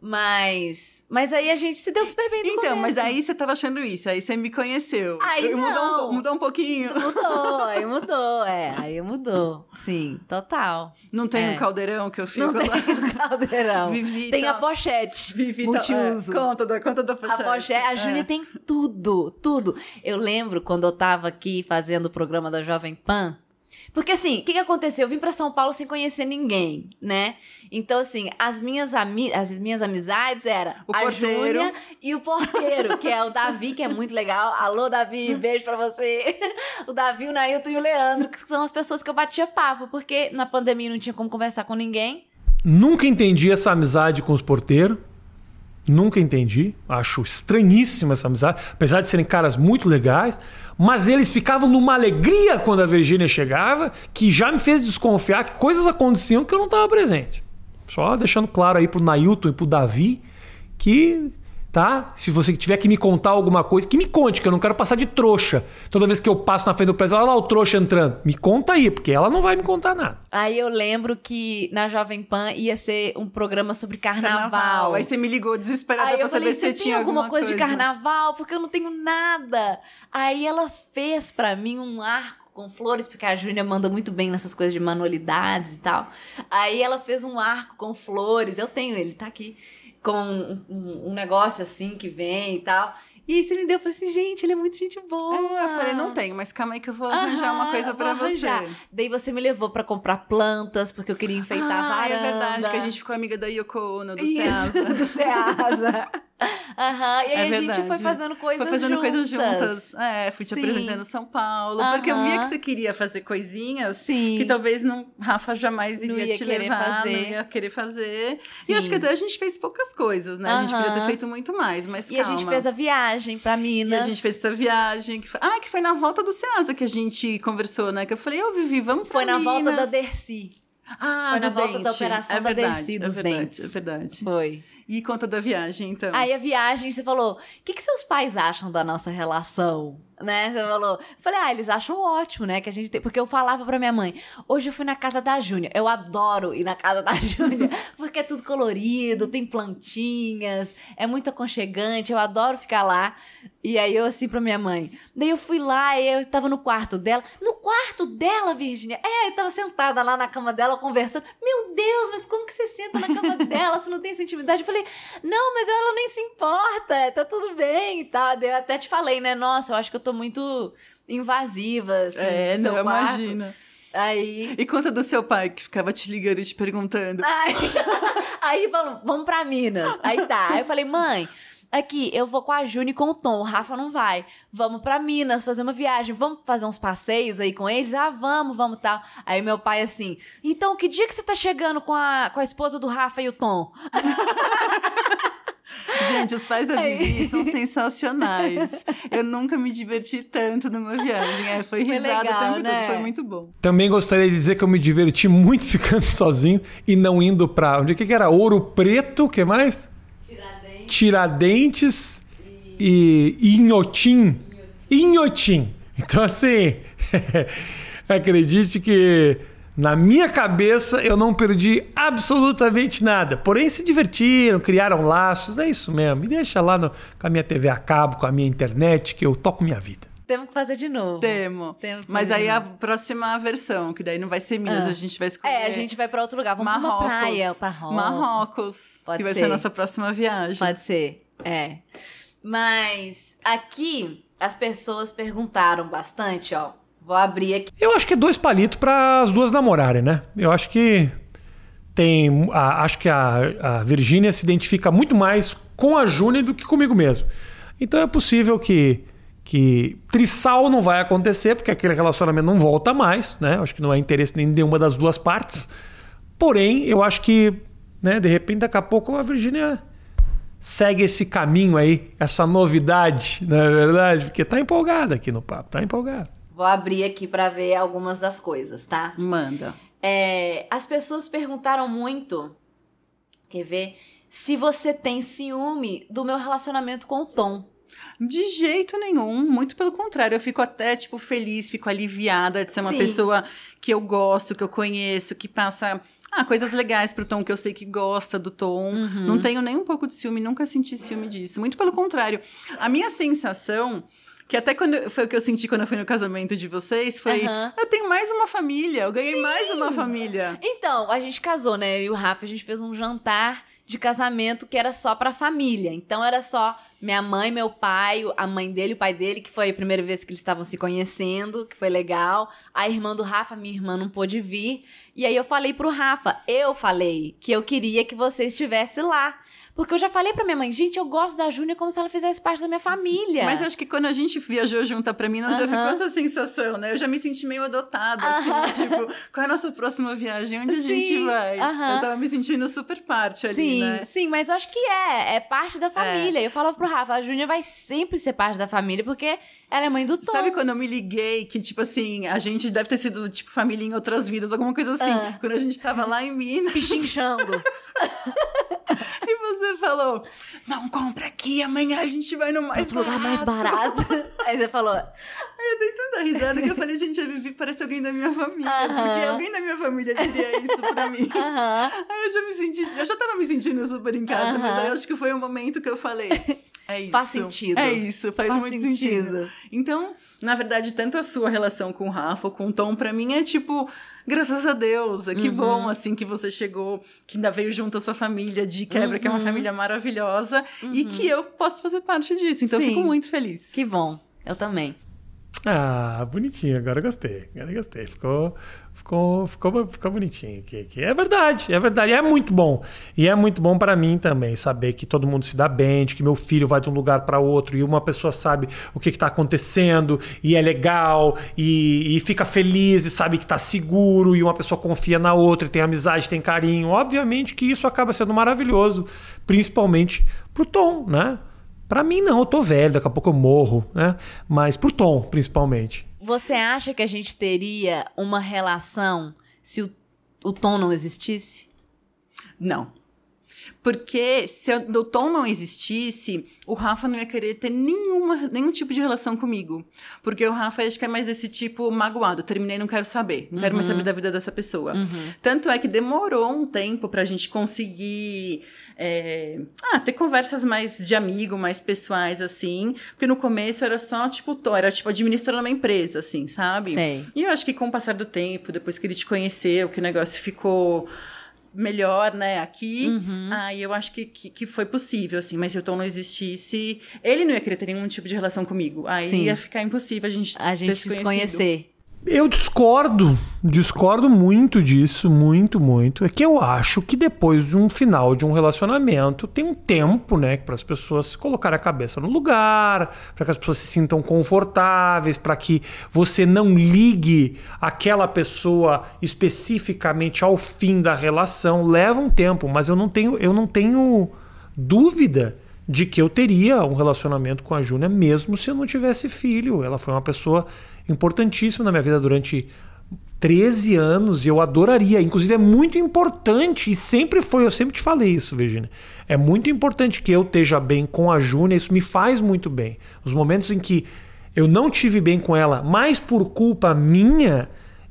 Mas, mas aí a gente se deu super bem no Então, mas começo. aí você tava achando isso, aí você me conheceu. Aí mudou, um, mudou um pouquinho. Mudou, aí mudou, é, aí mudou. Sim, total. Não tem É. um caldeirão que eu fico Não tem lá. o caldeirão. Vivi tem a tá- pochete. Vivi tá- multiuso. é, conta da conta da A pochete. pochete, a É. Júlia tem tudo, tudo. Eu lembro quando eu tava aqui fazendo o programa da Jovem Pan. Porque assim, o que, que aconteceu? Eu vim pra São Paulo sem conhecer ninguém, né? Então, assim, as minhas, ami as minhas amizades era O a porteiro. Júlia e o porteiro, que é o Davi, que é muito legal. Alô, Davi, beijo pra você. O Davi, o Nailton e o Leandro, que são as pessoas que eu batia papo, porque na pandemia não tinha como conversar com ninguém. Nunca entendi essa amizade com os porteiros. Nunca entendi. Acho estranhíssima essa amizade. Apesar de serem caras muito legais. Mas eles ficavam numa alegria quando a Virgínia chegava, que já me fez desconfiar que coisas aconteciam que eu não estava presente. Só deixando claro aí pro Nailton e pro Davi que, tá? Se você tiver que me contar alguma coisa, que me conte, que eu não quero passar de trouxa. Toda vez que eu passo na frente do prédio, olha lá o trouxa entrando. Me conta aí, porque ela não vai me contar nada. Aí eu lembro que na Jovem Pan ia ser um programa sobre carnaval. Aí você me ligou desesperada Aí pra eu falei, saber se tinha alguma coisa, de carnaval? Porque eu não tenho nada. Aí ela fez pra mim um arco com flores, porque a Júlia manda muito bem nessas coisas de manualidades e tal. Aí ela fez um arco com flores. Eu tenho ele, tá aqui. Com um, um- negócio assim que vem e tal. E aí você me deu, eu falei assim, gente, ele é muito gente boa. É, eu falei, não tenho, mas calma aí que eu vou arranjar uma coisa arranjar. você. Daí você me levou pra comprar plantas, porque eu queria enfeitar a ah, varanda. é verdade, que a gente ficou amiga da Yoko Ono, do Isso, Ceasa. do Ceasa. Aham, e aí É a gente verdade. foi fazendo coisas Foi fazendo juntas. coisas juntas. É, fui te Sim. apresentando São Paulo. Porque eu via que você queria fazer coisinhas Sim. que talvez não, Rafa jamais iria ia te levar, fazer. não ia querer fazer. Sim. E acho que até a gente fez poucas coisas, né? A gente podia ter feito muito mais, mas E a calma. gente fez a viagem pra E Minas. a gente fez essa viagem. Que foi... Ah, que foi na volta do Ceasa que a gente conversou, né? Que eu falei, ô Vivi, vamos Foi pra na volta da Minas. Dercy. Ah, Foi na volta da dente. operação é da verdade, dos é verdade, dentes. É verdade. Foi. E conta da viagem, então. Aí a viagem, você falou, o que, que seus pais acham da nossa relação? Né? Você falou. Falei, ah, eles acham ótimo, né? Que a gente tem. Porque eu falava pra minha mãe, hoje eu fui na casa da Júnia. Eu adoro ir na casa da Júnia, porque é tudo colorido, tem plantinhas, é muito aconchegante, eu adoro ficar lá. E aí eu assim pra minha mãe. Daí eu fui lá e eu tava no quarto dela. No quarto dela, Virginia? É, eu tava sentada lá na cama dela conversando. Meu Deus, mas como que você senta na cama dela? Você não tem essa intimidade? Eu falei, não, mas ela nem se importa, tá tudo bem e tal. Daí eu até te falei, né? Nossa, eu acho que eu tô muito invasiva, assim, É, no seu não, quarto. imagina. Aí. E conta do seu pai que ficava te ligando e te perguntando. Aí, aí falou, vamos pra Minas. Aí tá. Aí eu falei, mãe, aqui, eu vou com a Juni e com o Tom, o Rafa não vai. Vamos pra Minas fazer uma viagem, vamos fazer uns passeios aí com eles? Ah, vamos, vamos tal. Aí meu pai assim, então que dia que você tá chegando com a, com a esposa do Rafa e o Tom? Gente, os pais da. Vivi são sensacionais. Eu nunca me diverti tanto numa viagem. É, foi Foi risada legal, o tempo né? todo, foi muito bom. Também gostaria de dizer que eu me diverti muito ficando sozinho e não indo pra. Onde é que era? Ouro Preto, o que mais? Tiradentes e Inhotim. Inhotim. Então, assim, acredite que Na minha cabeça, eu não perdi absolutamente nada. Porém, se divertiram, criaram laços. É isso mesmo. Me deixa lá no, com a minha TV a cabo, com a minha internet, que eu toco minha vida. Temos que fazer de novo. Temo. Temos que Mas aí a próxima versão, que daí não vai ser Minas, Ah. a gente vai escolher. É, a gente vai pra outro lugar. Vamos Marrocos. pra uma praia, pra Marrocos. Marrocos. Pode que vai ser. ser a nossa próxima viagem. Pode ser, é. Mas aqui as pessoas perguntaram bastante, ó. Vou abrir aqui. Eu acho que é dois palitos para as duas namorarem, né? Eu acho que tem. a- acho que a, a Virgínia se identifica muito mais com a Júnia do que comigo mesmo. Então é possível que. Que trissal não vai acontecer, porque aquele relacionamento não volta mais, né? Acho que não é interesse nem de nenhuma das duas partes. Porém, eu acho que, né, de repente, daqui a pouco a Virgínia segue esse caminho aí, essa novidade, não é verdade? Porque tá empolgada aqui no papo, tá empolgada. Vou abrir aqui pra ver algumas das coisas, tá? Manda. É, as pessoas perguntaram muito, quer ver, se você tem ciúme do meu relacionamento com o Tom. De jeito nenhum, muito pelo contrário. Eu fico até, tipo, feliz, fico aliviada de ser uma Sim. pessoa que eu gosto, que eu conheço, que passa ah, coisas legais pro Tom, que eu sei que gosta do Tom. Uhum. Não tenho nem um pouco de ciúme, nunca senti ciúme disso. Muito pelo contrário. A minha sensação. Que até quando foi o que eu senti quando eu fui no casamento de vocês, foi Aham. eu tenho mais uma família, eu ganhei mais uma família. Então, a gente casou, né? Eu e o Rafa, a gente fez um jantar de casamento que era só pra família. Então era só minha mãe, meu pai, a mãe dele, o pai dele, que foi a primeira vez que eles estavam se conhecendo, que foi legal. A irmã do Rafa, minha irmã, não pôde vir. E aí eu falei pro Rafa, eu falei que eu queria que você estivesse lá. Porque eu já falei pra minha mãe, gente, eu gosto da Júnia como se ela fizesse parte da minha família. Mas acho que quando a gente viajou junto pra Minas, já Aham. ficou essa sensação, né? Eu já me senti meio adotada, assim, Aham. tipo, qual é a nossa próxima viagem? Onde a gente Sim, vai? aham. Eu tava me sentindo super parte ali, sim, né? sim, mas eu acho que é, é parte da família. Eu falava pro Rafa, a Júnia vai sempre ser parte da família, porque ela é mãe do Tom. Sabe quando eu me liguei que, tipo assim, a gente deve ter sido, tipo, família em outras vidas, alguma coisa assim. Ah. Quando a gente tava lá em Minas Pichinchando. e você falou, não, compra aqui, amanhã a gente vai no mais outro lugar mais barato. Aí você falou, Aí eu dei tanta risada que eu falei, gente, a Vivi parece alguém da minha família. Aham. Porque alguém da minha família diria isso pra mim. aham. Aí eu já me senti, eu já tava me sentindo super em casa, Aham. mas aí eu acho que foi o momento que eu falei. É isso. Faz sentido. É isso, faz, Faz muito sentido. sentido. Então, na verdade, tanto a sua relação com o Rafa, com o Tom, pra mim é tipo, graças a Deus, é que Uhum. bom assim que você chegou, que ainda veio junto a sua família de quebra, que é uma Uhum. família maravilhosa, e que eu posso fazer parte disso. Então, eu Sim. fico muito feliz. Que bom. Eu também. Ah, bonitinho, agora gostei. Agora gostei. Ficou, ficou, ficou, ficou bonitinho. Que é verdade, é verdade. É muito bom. E é muito bom para mim também saber que todo mundo se dá bem, de que meu filho vai de um lugar para outro e uma pessoa sabe o que está acontecendo e é legal e, e fica feliz e sabe que está seguro e uma pessoa confia na outra e tem amizade, tem carinho. Obviamente que isso acaba sendo maravilhoso, principalmente pro Tom, né? Pra mim não, eu tô velho, daqui a pouco eu morro, né? Mas pro Tom, principalmente. Você acha que a gente teria uma relação se o, o Tom não existisse? Não. Porque se o Tom não existisse, o Rafa não ia querer ter nenhuma, nenhum tipo de relação comigo. Porque o Rafa acho que é mais desse tipo magoado. Terminei, não quero saber. Não quero mais saber da vida dessa pessoa. Tanto é que demorou um tempo pra gente conseguir é, ah, ter conversas mais de amigo, mais pessoais, assim. Porque no começo era só, tipo, Tom, era tipo administrando uma empresa, assim, sabe? Sei. E eu acho que com o passar do tempo, depois que ele te conheceu, que o negócio ficou melhor, né, aqui, Uhum. aí eu acho que, que, que foi possível, assim, mas se o Tom não existisse, ele não ia querer ter nenhum tipo de relação comigo. Aí Sim. ia ficar impossível a gente A gente se se conhecido. conhecer. Eu discordo, discordo muito disso, muito, muito. É que eu acho que depois de um final de um relacionamento tem um tempo, né, para as pessoas colocarem a cabeça no lugar, para que as pessoas se sintam confortáveis, para que você não ligue aquela pessoa especificamente ao fim da relação. Leva um tempo, mas eu não tenho, eu não tenho dúvida de que eu teria um relacionamento com a Júnia mesmo se eu não tivesse filho. Ela foi uma pessoa importantíssima na minha vida durante 13 anos e eu adoraria. Inclusive, é muito importante, e sempre foi, eu sempre te falei isso, Virginia. É muito importante que eu esteja bem com a Júnia, isso me faz muito bem. Os momentos em que eu não tive bem com ela, mais por culpa minha,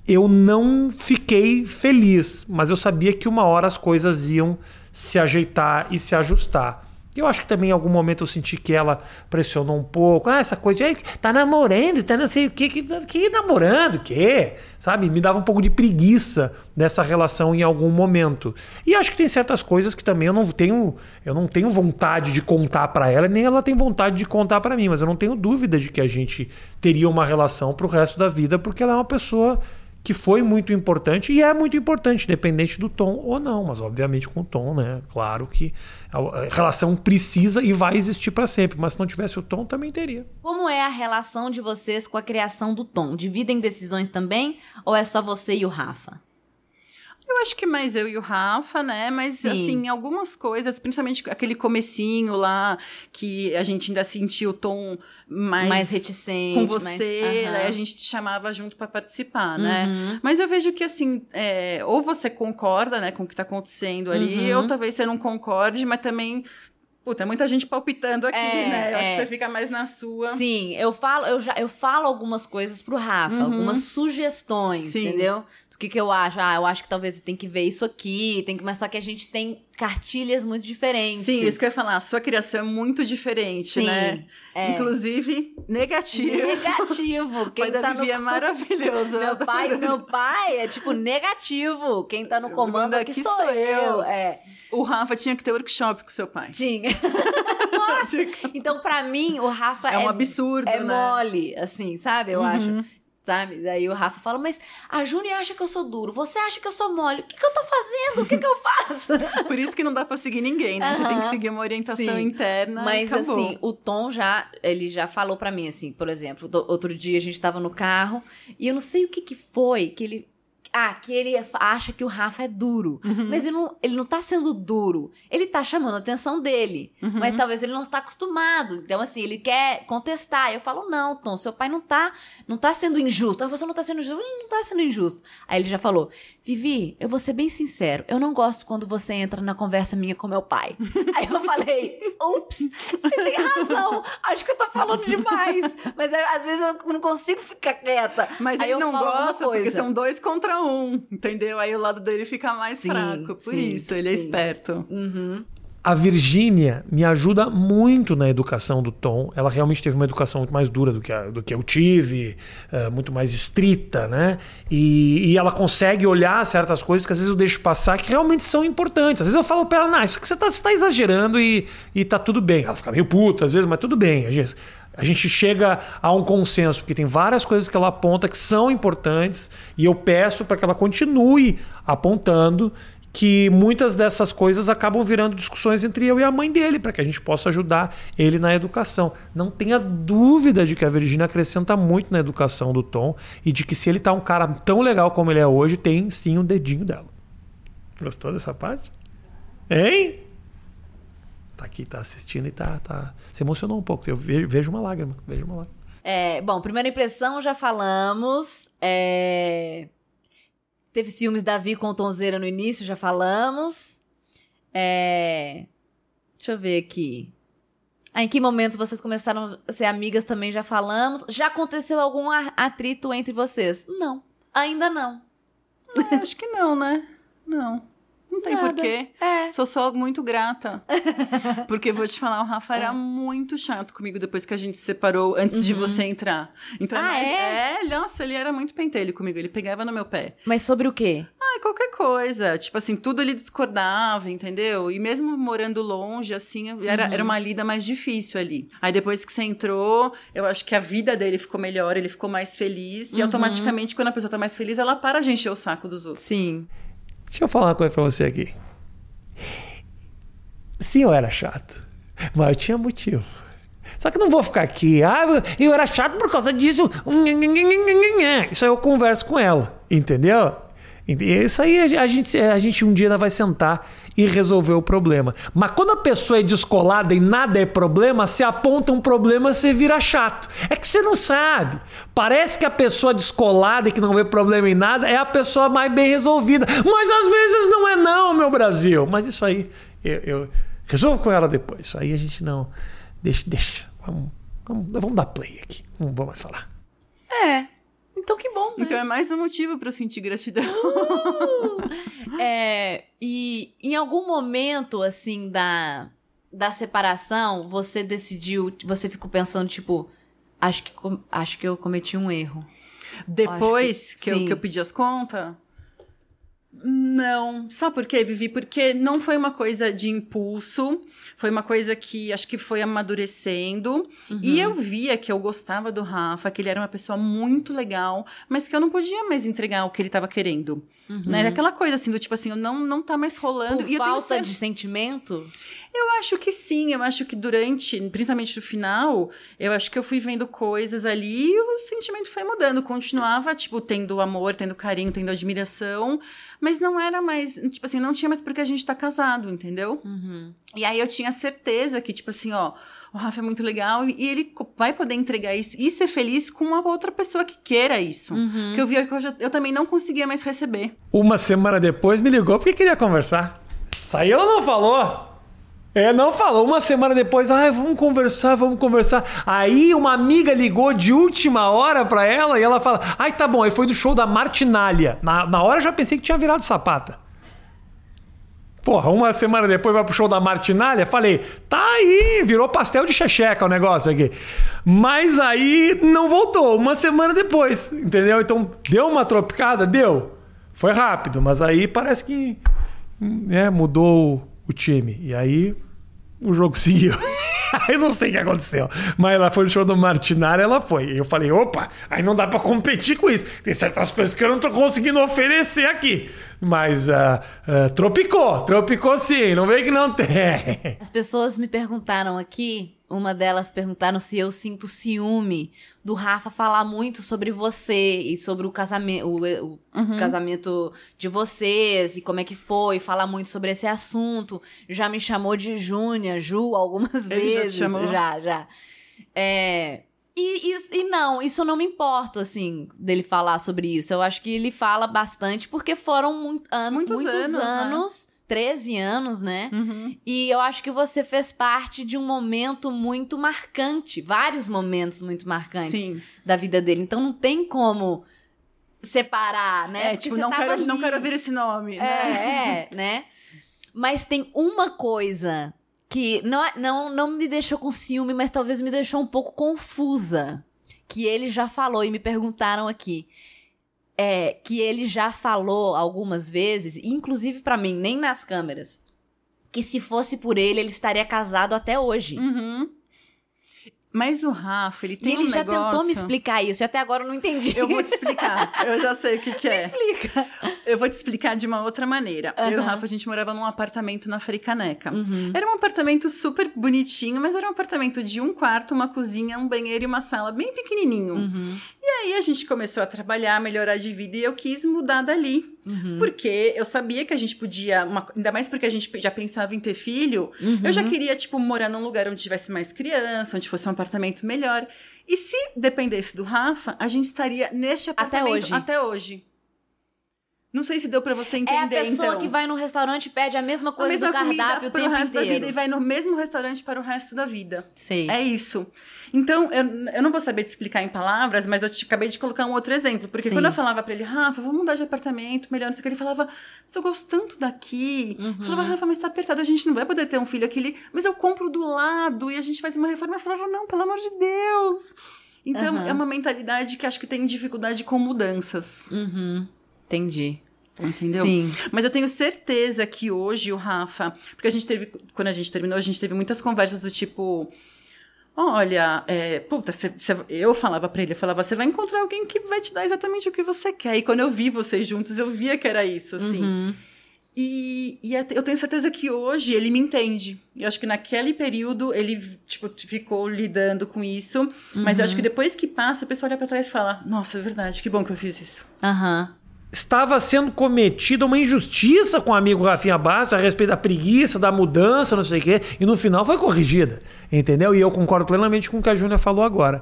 eu não fiquei feliz, mas eu sabia que uma hora as coisas iam se ajeitar e se ajustar. Eu acho que também em algum momento eu senti que ela pressionou um pouco. Ah, essa coisa de tá namorando, tá não sei o que, que, que namorando, o quê? Sabe? Me dava um pouco de preguiça nessa relação em algum momento. E acho que tem certas coisas que também eu não tenho, eu não tenho vontade de contar para ela, nem ela tem vontade de contar para mim, mas eu não tenho dúvida de que a gente teria uma relação pro resto da vida, porque ela é uma pessoa que foi muito importante e é muito importante, independente do tom ou não, mas obviamente com o tom, né? Claro que a relação precisa e vai existir para sempre, mas se não tivesse o tom, também teria. Como é a relação de vocês com a criação do tom? Dividem decisões também ou é só você e o Rafa? Eu acho que mais eu e o Rafa, né? Mas, Sim. assim, algumas coisas, principalmente aquele comecinho lá, que a gente ainda sentiu o tom mais... Mais reticente. Com você, mais, uh a gente te chamava junto para participar, né? Uhum. Mas eu vejo que, assim, é, ou você concorda, né, com o que tá acontecendo ali, uhum. ou talvez você não concorde, mas também Puta, muita gente palpitando aqui, é, né? Eu é. acho que é. você fica mais na sua. Sim, eu falo, eu já eu falo algumas coisas pro Rafa, uhum. algumas sugestões, Sim. entendeu? O que, que eu acho? Ah, eu acho que talvez tem que ver isso aqui, tem que, mas só que a gente tem cartilhas muito diferentes. Sim, isso que eu ia falar. A sua criação é muito diferente, Sim, né? É. Inclusive, negativo. Negativo. Quem o pai tá da Vivi no... é maravilhoso. meu, pai, meu pai é tipo negativo. Quem tá no comando aqui sou, sou eu. eu. É. O Rafa tinha que ter workshop com seu pai. Tinha. Nossa. Então, para mim, o Rafa é um é, absurdo, é né? mole, assim, sabe? Eu uhum. acho sabe? Daí o Rafa fala, mas a Júnia acha que eu sou duro, você acha que eu sou mole, o que, que eu tô fazendo? O que, que eu faço? Por isso que não dá pra seguir ninguém, né? Você tem que seguir uma orientação Sim. interna. Mas assim, o Tom já, ele já falou para mim, assim, por exemplo, outro dia a gente tava no carro e eu não sei o que que foi, que ele ah, que ele acha que o Rafa é duro. Uhum. Mas ele não, ele não tá sendo duro. Ele tá chamando a atenção dele. Uhum. Mas talvez ele não está acostumado. Então, assim, ele quer contestar. Eu falo, não, Tom, seu pai não tá, não tá sendo injusto. Ah, você não tá sendo injusto. Ele não tá sendo injusto. Aí ele já falou, Vivi, eu vou ser bem sincero. Eu não gosto quando você entra na conversa minha com meu pai. Aí eu falei, ups, você tem razão. Acho que eu tô falando demais. Mas às vezes eu não consigo ficar quieta. Mas Aí ele não gosta porque são dois contra um, entendeu? Aí o lado dele fica mais sim, fraco. Por sim, isso, ele é sim. é esperto. Uhum. A Virgínia me ajuda muito na educação do Tom. Ela realmente teve uma educação muito mais dura do que, a, do que eu tive, uh, muito mais estrita, né? E, e, ela consegue olhar certas coisas que às vezes eu deixo passar que realmente são importantes. Às vezes eu falo pra ela, não, isso que você tá, você tá exagerando e, e tá tudo bem. Ela fica meio puta às vezes, mas tudo bem. A gente, a gente chega a um consenso, porque tem várias coisas que ela aponta que são importantes e eu peço para que ela continue apontando que muitas dessas coisas acabam virando discussões entre eu e a mãe dele, para que a gente possa ajudar ele na educação. Não tenha dúvida de que a Virgínia acrescenta muito na educação do Tom e de que se ele tá um cara tão legal como ele é hoje, tem sim o um dedinho dela. Gostou dessa parte? Hein? Tá aqui, tá assistindo e tá, tá. Se emocionou um pouco. Eu vejo uma lágrima. Vejo uma lágrima. É, bom, primeira impressão já falamos. É... Teve ciúmes Davi com o Tonzeira no início, já falamos. É... Deixa eu ver aqui. Ah, em que momentos vocês começaram a ser amigas também já falamos. Já aconteceu algum atrito entre vocês? Não. Ainda não. É, acho que não, né? Não. Não tem Nada. porquê. É. Sou só muito grata. Porque vou te falar, o Rafa era é. muito chato comigo depois que a gente se separou, antes uhum. de você entrar. Então, é ah, mais, é? é? Nossa, ele era muito pentelho comigo. Ele pegava no meu pé. Mas sobre o quê? Ah, qualquer coisa. Tipo assim, tudo ele discordava, entendeu? E mesmo morando longe, assim, era, uhum. era uma lida mais difícil ali. Aí depois que você entrou, eu acho que a vida dele ficou melhor, ele ficou mais feliz. Uhum. E automaticamente, quando a pessoa tá mais feliz, ela para de encher o saco dos outros. Sim. Deixa eu falar uma coisa pra você aqui. Sim, eu era chato, mas eu tinha motivo. Só que não vou ficar aqui, ah, eu era chato por causa disso. Isso aí eu converso com ela, entendeu? Isso aí a gente, a gente um dia vai sentar e resolver o problema. Mas quando a pessoa é descolada e nada é problema, se aponta um problema, você vira chato. É que você não sabe. Parece que a pessoa descolada e que não vê problema em nada é a pessoa mais bem resolvida. Mas às vezes não é não, meu Brasil. Mas isso aí eu, eu resolvo com ela depois. Isso aí a gente não. Deixa, deixa. Vamos, vamos, vamos dar play aqui. Não vou mais falar. É. Então que bom. né? Então é mais um motivo pra eu sentir gratidão. É, e em algum momento, assim, da, da separação, você decidiu, você ficou pensando, tipo, acho que, acho que eu cometi um erro. Depois que que, eu, que eu pedi as contas? Não. Sabe por quê, Vivi? Porque não foi uma coisa de impulso, foi uma coisa que acho que foi amadurecendo. E eu via que eu gostava do Rafa, que ele era uma pessoa muito legal, mas que eu não podia mais entregar o que ele tava querendo. Né? Era aquela coisa assim, do tipo assim, eu não, não tá mais rolando. Por e eu tenho falta de sentimento? eu acho que sim, eu acho que durante, principalmente no final, eu acho que eu fui vendo coisas ali e o sentimento foi mudando. Continuava, tipo, tendo amor, tendo carinho, tendo admiração, mas não era mais, tipo assim, não tinha mais porque a gente tá casado, entendeu? Uhum. E aí eu tinha certeza que, tipo assim, ó, o Rafa é muito legal e ele vai poder entregar isso e ser feliz com uma outra pessoa que queira isso. Uhum. Que eu via que eu, já- eu também não conseguia mais receber. Uma semana depois me ligou porque queria conversar. Isso aí ela não falou. É, não falou. Uma semana depois, ai, vamos conversar, vamos conversar. Aí uma amiga ligou de última hora pra ela e ela fala: ai, tá bom. Aí foi no show da Martinália. Na, na hora eu já pensei que tinha virado sapata. Porra, uma semana depois vai pro show da Martinália, falei, tá aí, virou pastel de checheca o negócio aqui. Mas aí não voltou, uma semana depois, entendeu? Então, deu uma tropicada? Deu. Foi rápido, mas aí parece que né, mudou o time. E aí o jogo seguiu. aí não sei o que aconteceu. Mas ela foi no show do Martinari, ela foi. E eu falei, opa, aí não dá pra competir com isso. Tem certas coisas que eu não tô conseguindo oferecer aqui. Mas ah, ah, tropicou, tropicou sim, não vem que não tem. As pessoas me perguntaram aqui, uma delas perguntaram se eu sinto ciúme do Rafa falar muito sobre você e sobre o casamento, o, o Uhum. casamento de vocês e como é que foi, falar muito sobre esse assunto. Já me chamou de Júnia, Ju, algumas Ele já te vezes. chamou? Já, já. É, e, e, e não, isso não me importo, assim, dele falar sobre isso. Eu acho que ele fala bastante porque foram mu- an Muitos muitos, anos, né? Anos, 13 anos, né? Uhum. E eu acho que você fez parte de um momento muito marcante, vários momentos muito marcantes Sim. da vida dele. Então não tem como separar, né? É, Porque tipo, não quero, não quero ouvir esse nome, né? É, é, né? Mas tem uma coisa que não, é- não, não me deixou com ciúme, mas talvez me deixou um pouco confusa. Que ele já falou e me perguntaram aqui. É, que ele já falou algumas vezes, inclusive pra mim, nem nas câmeras, que se fosse por ele, ele estaria casado até hoje. Uhum. Mas o Rafa, ele E tem ele um já negócio... tentou me explicar isso, e até agora eu não entendi. Eu vou te explicar. Eu já sei o que, que Me é. explica. Eu vou te explicar de uma outra maneira. Eu e o. Rafa, a gente morava num apartamento na Fricaneca. Uhum. Era um apartamento super bonitinho, mas era um apartamento de um quarto, uma cozinha, um banheiro e uma sala bem pequenininho. Uhum. E aí a gente começou a trabalhar, melhorar de vida e eu quis mudar dali. Uhum. Porque eu sabia que a gente podia, uma- ainda mais porque a gente já pensava em ter filho, eu já queria, tipo, morar num lugar onde tivesse mais criança, onde fosse um apartamento melhor. E se dependesse do Rafa, a gente estaria neste Até apartamento hoje. até hoje. Não sei se deu pra você entender, É a pessoa então. que vai no restaurante e pede a mesma a coisa mesma do cardápio o para tempo resto inteiro. da vida e vai no mesmo restaurante para o resto da vida. Sei. É isso. Então, eu, eu não vou saber te explicar em palavras, mas eu te, acabei de colocar um outro exemplo. Porque Sim. quando eu falava pra ele, Rafa, vamos mudar de apartamento, melhor, não sei o que, ele falava, mas eu gosto tanto daqui. Uhum. Eu falava, Rafa, mas tá apertado, a gente não vai poder ter um filho aqui, Ele, mas eu compro do lado e a gente faz uma reforma. Eu falava, não, pelo amor de Deus. Então, Uhum. é uma mentalidade que acho que tem dificuldade com mudanças. Uhum. Entendi. Entendeu? Sim. Mas eu tenho certeza que hoje o Rafa. Porque a gente teve. Quando a gente terminou, a gente teve muitas conversas do tipo. Olha, é, puta, cê- cê- eu falava pra ele, eu falava, você vai encontrar alguém que vai te dar exatamente o que você quer. E quando eu vi vocês juntos, eu via que era isso, assim. Uhum. E, e eu tenho certeza que hoje ele me entende. Eu acho que naquele período ele, tipo, ficou lidando com isso. Mas eu acho que depois que passa, a pessoa olha pra trás e fala, nossa, é verdade, que bom que eu fiz isso. Aham. Estava sendo cometida uma injustiça com o amigo Rafinha Bastos a respeito da preguiça, da mudança, não sei o quê, e no final foi corrigida. Entendeu? E eu concordo plenamente com o que a Júnia falou agora.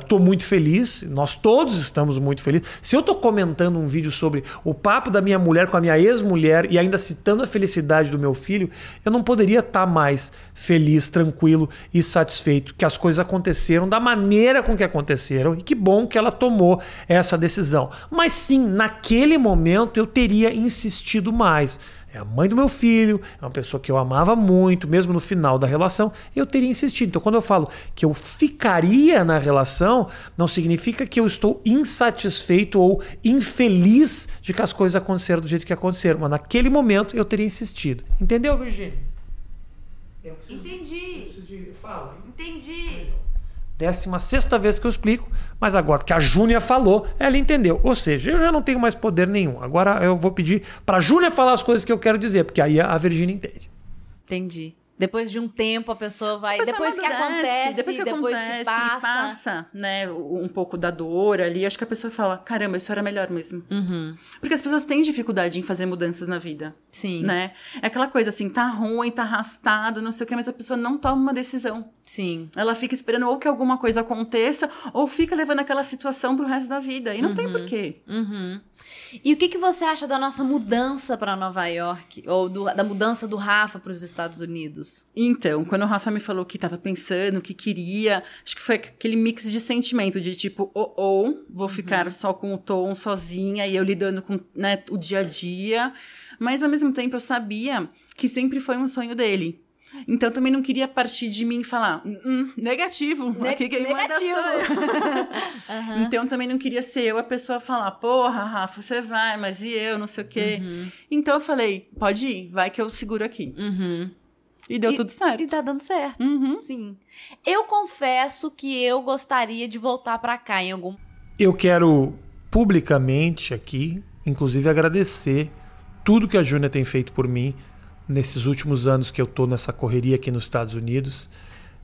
Estou muito feliz, nós todos estamos muito felizes. Se eu estou comentando um vídeo sobre o papo da minha mulher com a minha ex-mulher e ainda citando a felicidade do meu filho, eu não poderia estar tá mais feliz, tranquilo e satisfeito que as coisas aconteceram da maneira com que aconteceram e que bom que ela tomou essa decisão. Mas sim, naquele momento eu teria insistido mais é a mãe do meu filho, é uma pessoa que eu amava muito, mesmo no final da relação, eu teria insistido. Então, quando eu falo que eu ficaria na relação, não significa que eu estou insatisfeito ou infeliz de que as coisas aconteceram do jeito que aconteceram, mas naquele momento eu teria insistido. Entendeu, Virgínia? Entendi. Eu preciso de... Fala. Entendi. Décima sexta vez que eu explico, mas agora que a Júnia falou, ela entendeu. Ou seja, eu já não tenho mais poder nenhum. Agora eu vou pedir para a Júnia falar as coisas que eu quero dizer, porque aí a Virgínia entende. Entendi. Depois de um tempo a pessoa vai. Depois, depois que acontece, depois que, depois acontece, que passa. e passa, né, um pouco da dor ali, acho que a pessoa fala: caramba, isso era melhor mesmo. Uhum. Porque as pessoas têm dificuldade em fazer mudanças na vida. Sim. Né? É aquela coisa assim, tá ruim, tá arrastado, não sei o que, mas a pessoa não toma uma decisão. Sim. Ela fica esperando ou que alguma coisa aconteça, ou fica levando aquela situação pro resto da vida. E não Uhum. tem porquê. Uhum. E o que, que você acha da nossa mudança para Nova York? Ou do- da mudança do Rafa para os Estados Unidos? Então, quando o Rafa me falou que tava pensando, que queria, acho que foi aquele mix de sentimento de tipo, ou ou Uhum. vou ficar só com o Tom sozinha e eu lidando com né, o dia a dia. Mas ao mesmo tempo eu sabia que sempre foi um sonho dele. Então eu também não queria partir de mim e falar, "Hum, hum, negativo, Ne- aqui quem negativo." eu. Então também não queria ser eu a pessoa falar, porra, Rafa, você vai, mas e eu, não sei o quê. Então eu falei, pode ir, vai que eu seguro aqui. Uhum. E deu E- tudo certo. E tá dando certo. Uhum. Sim. Eu confesso que eu gostaria de voltar para cá em algum. Eu quero publicamente aqui, inclusive, agradecer tudo que a Júnia tem feito por mim nesses últimos anos que eu tô nessa correria aqui nos Estados Unidos.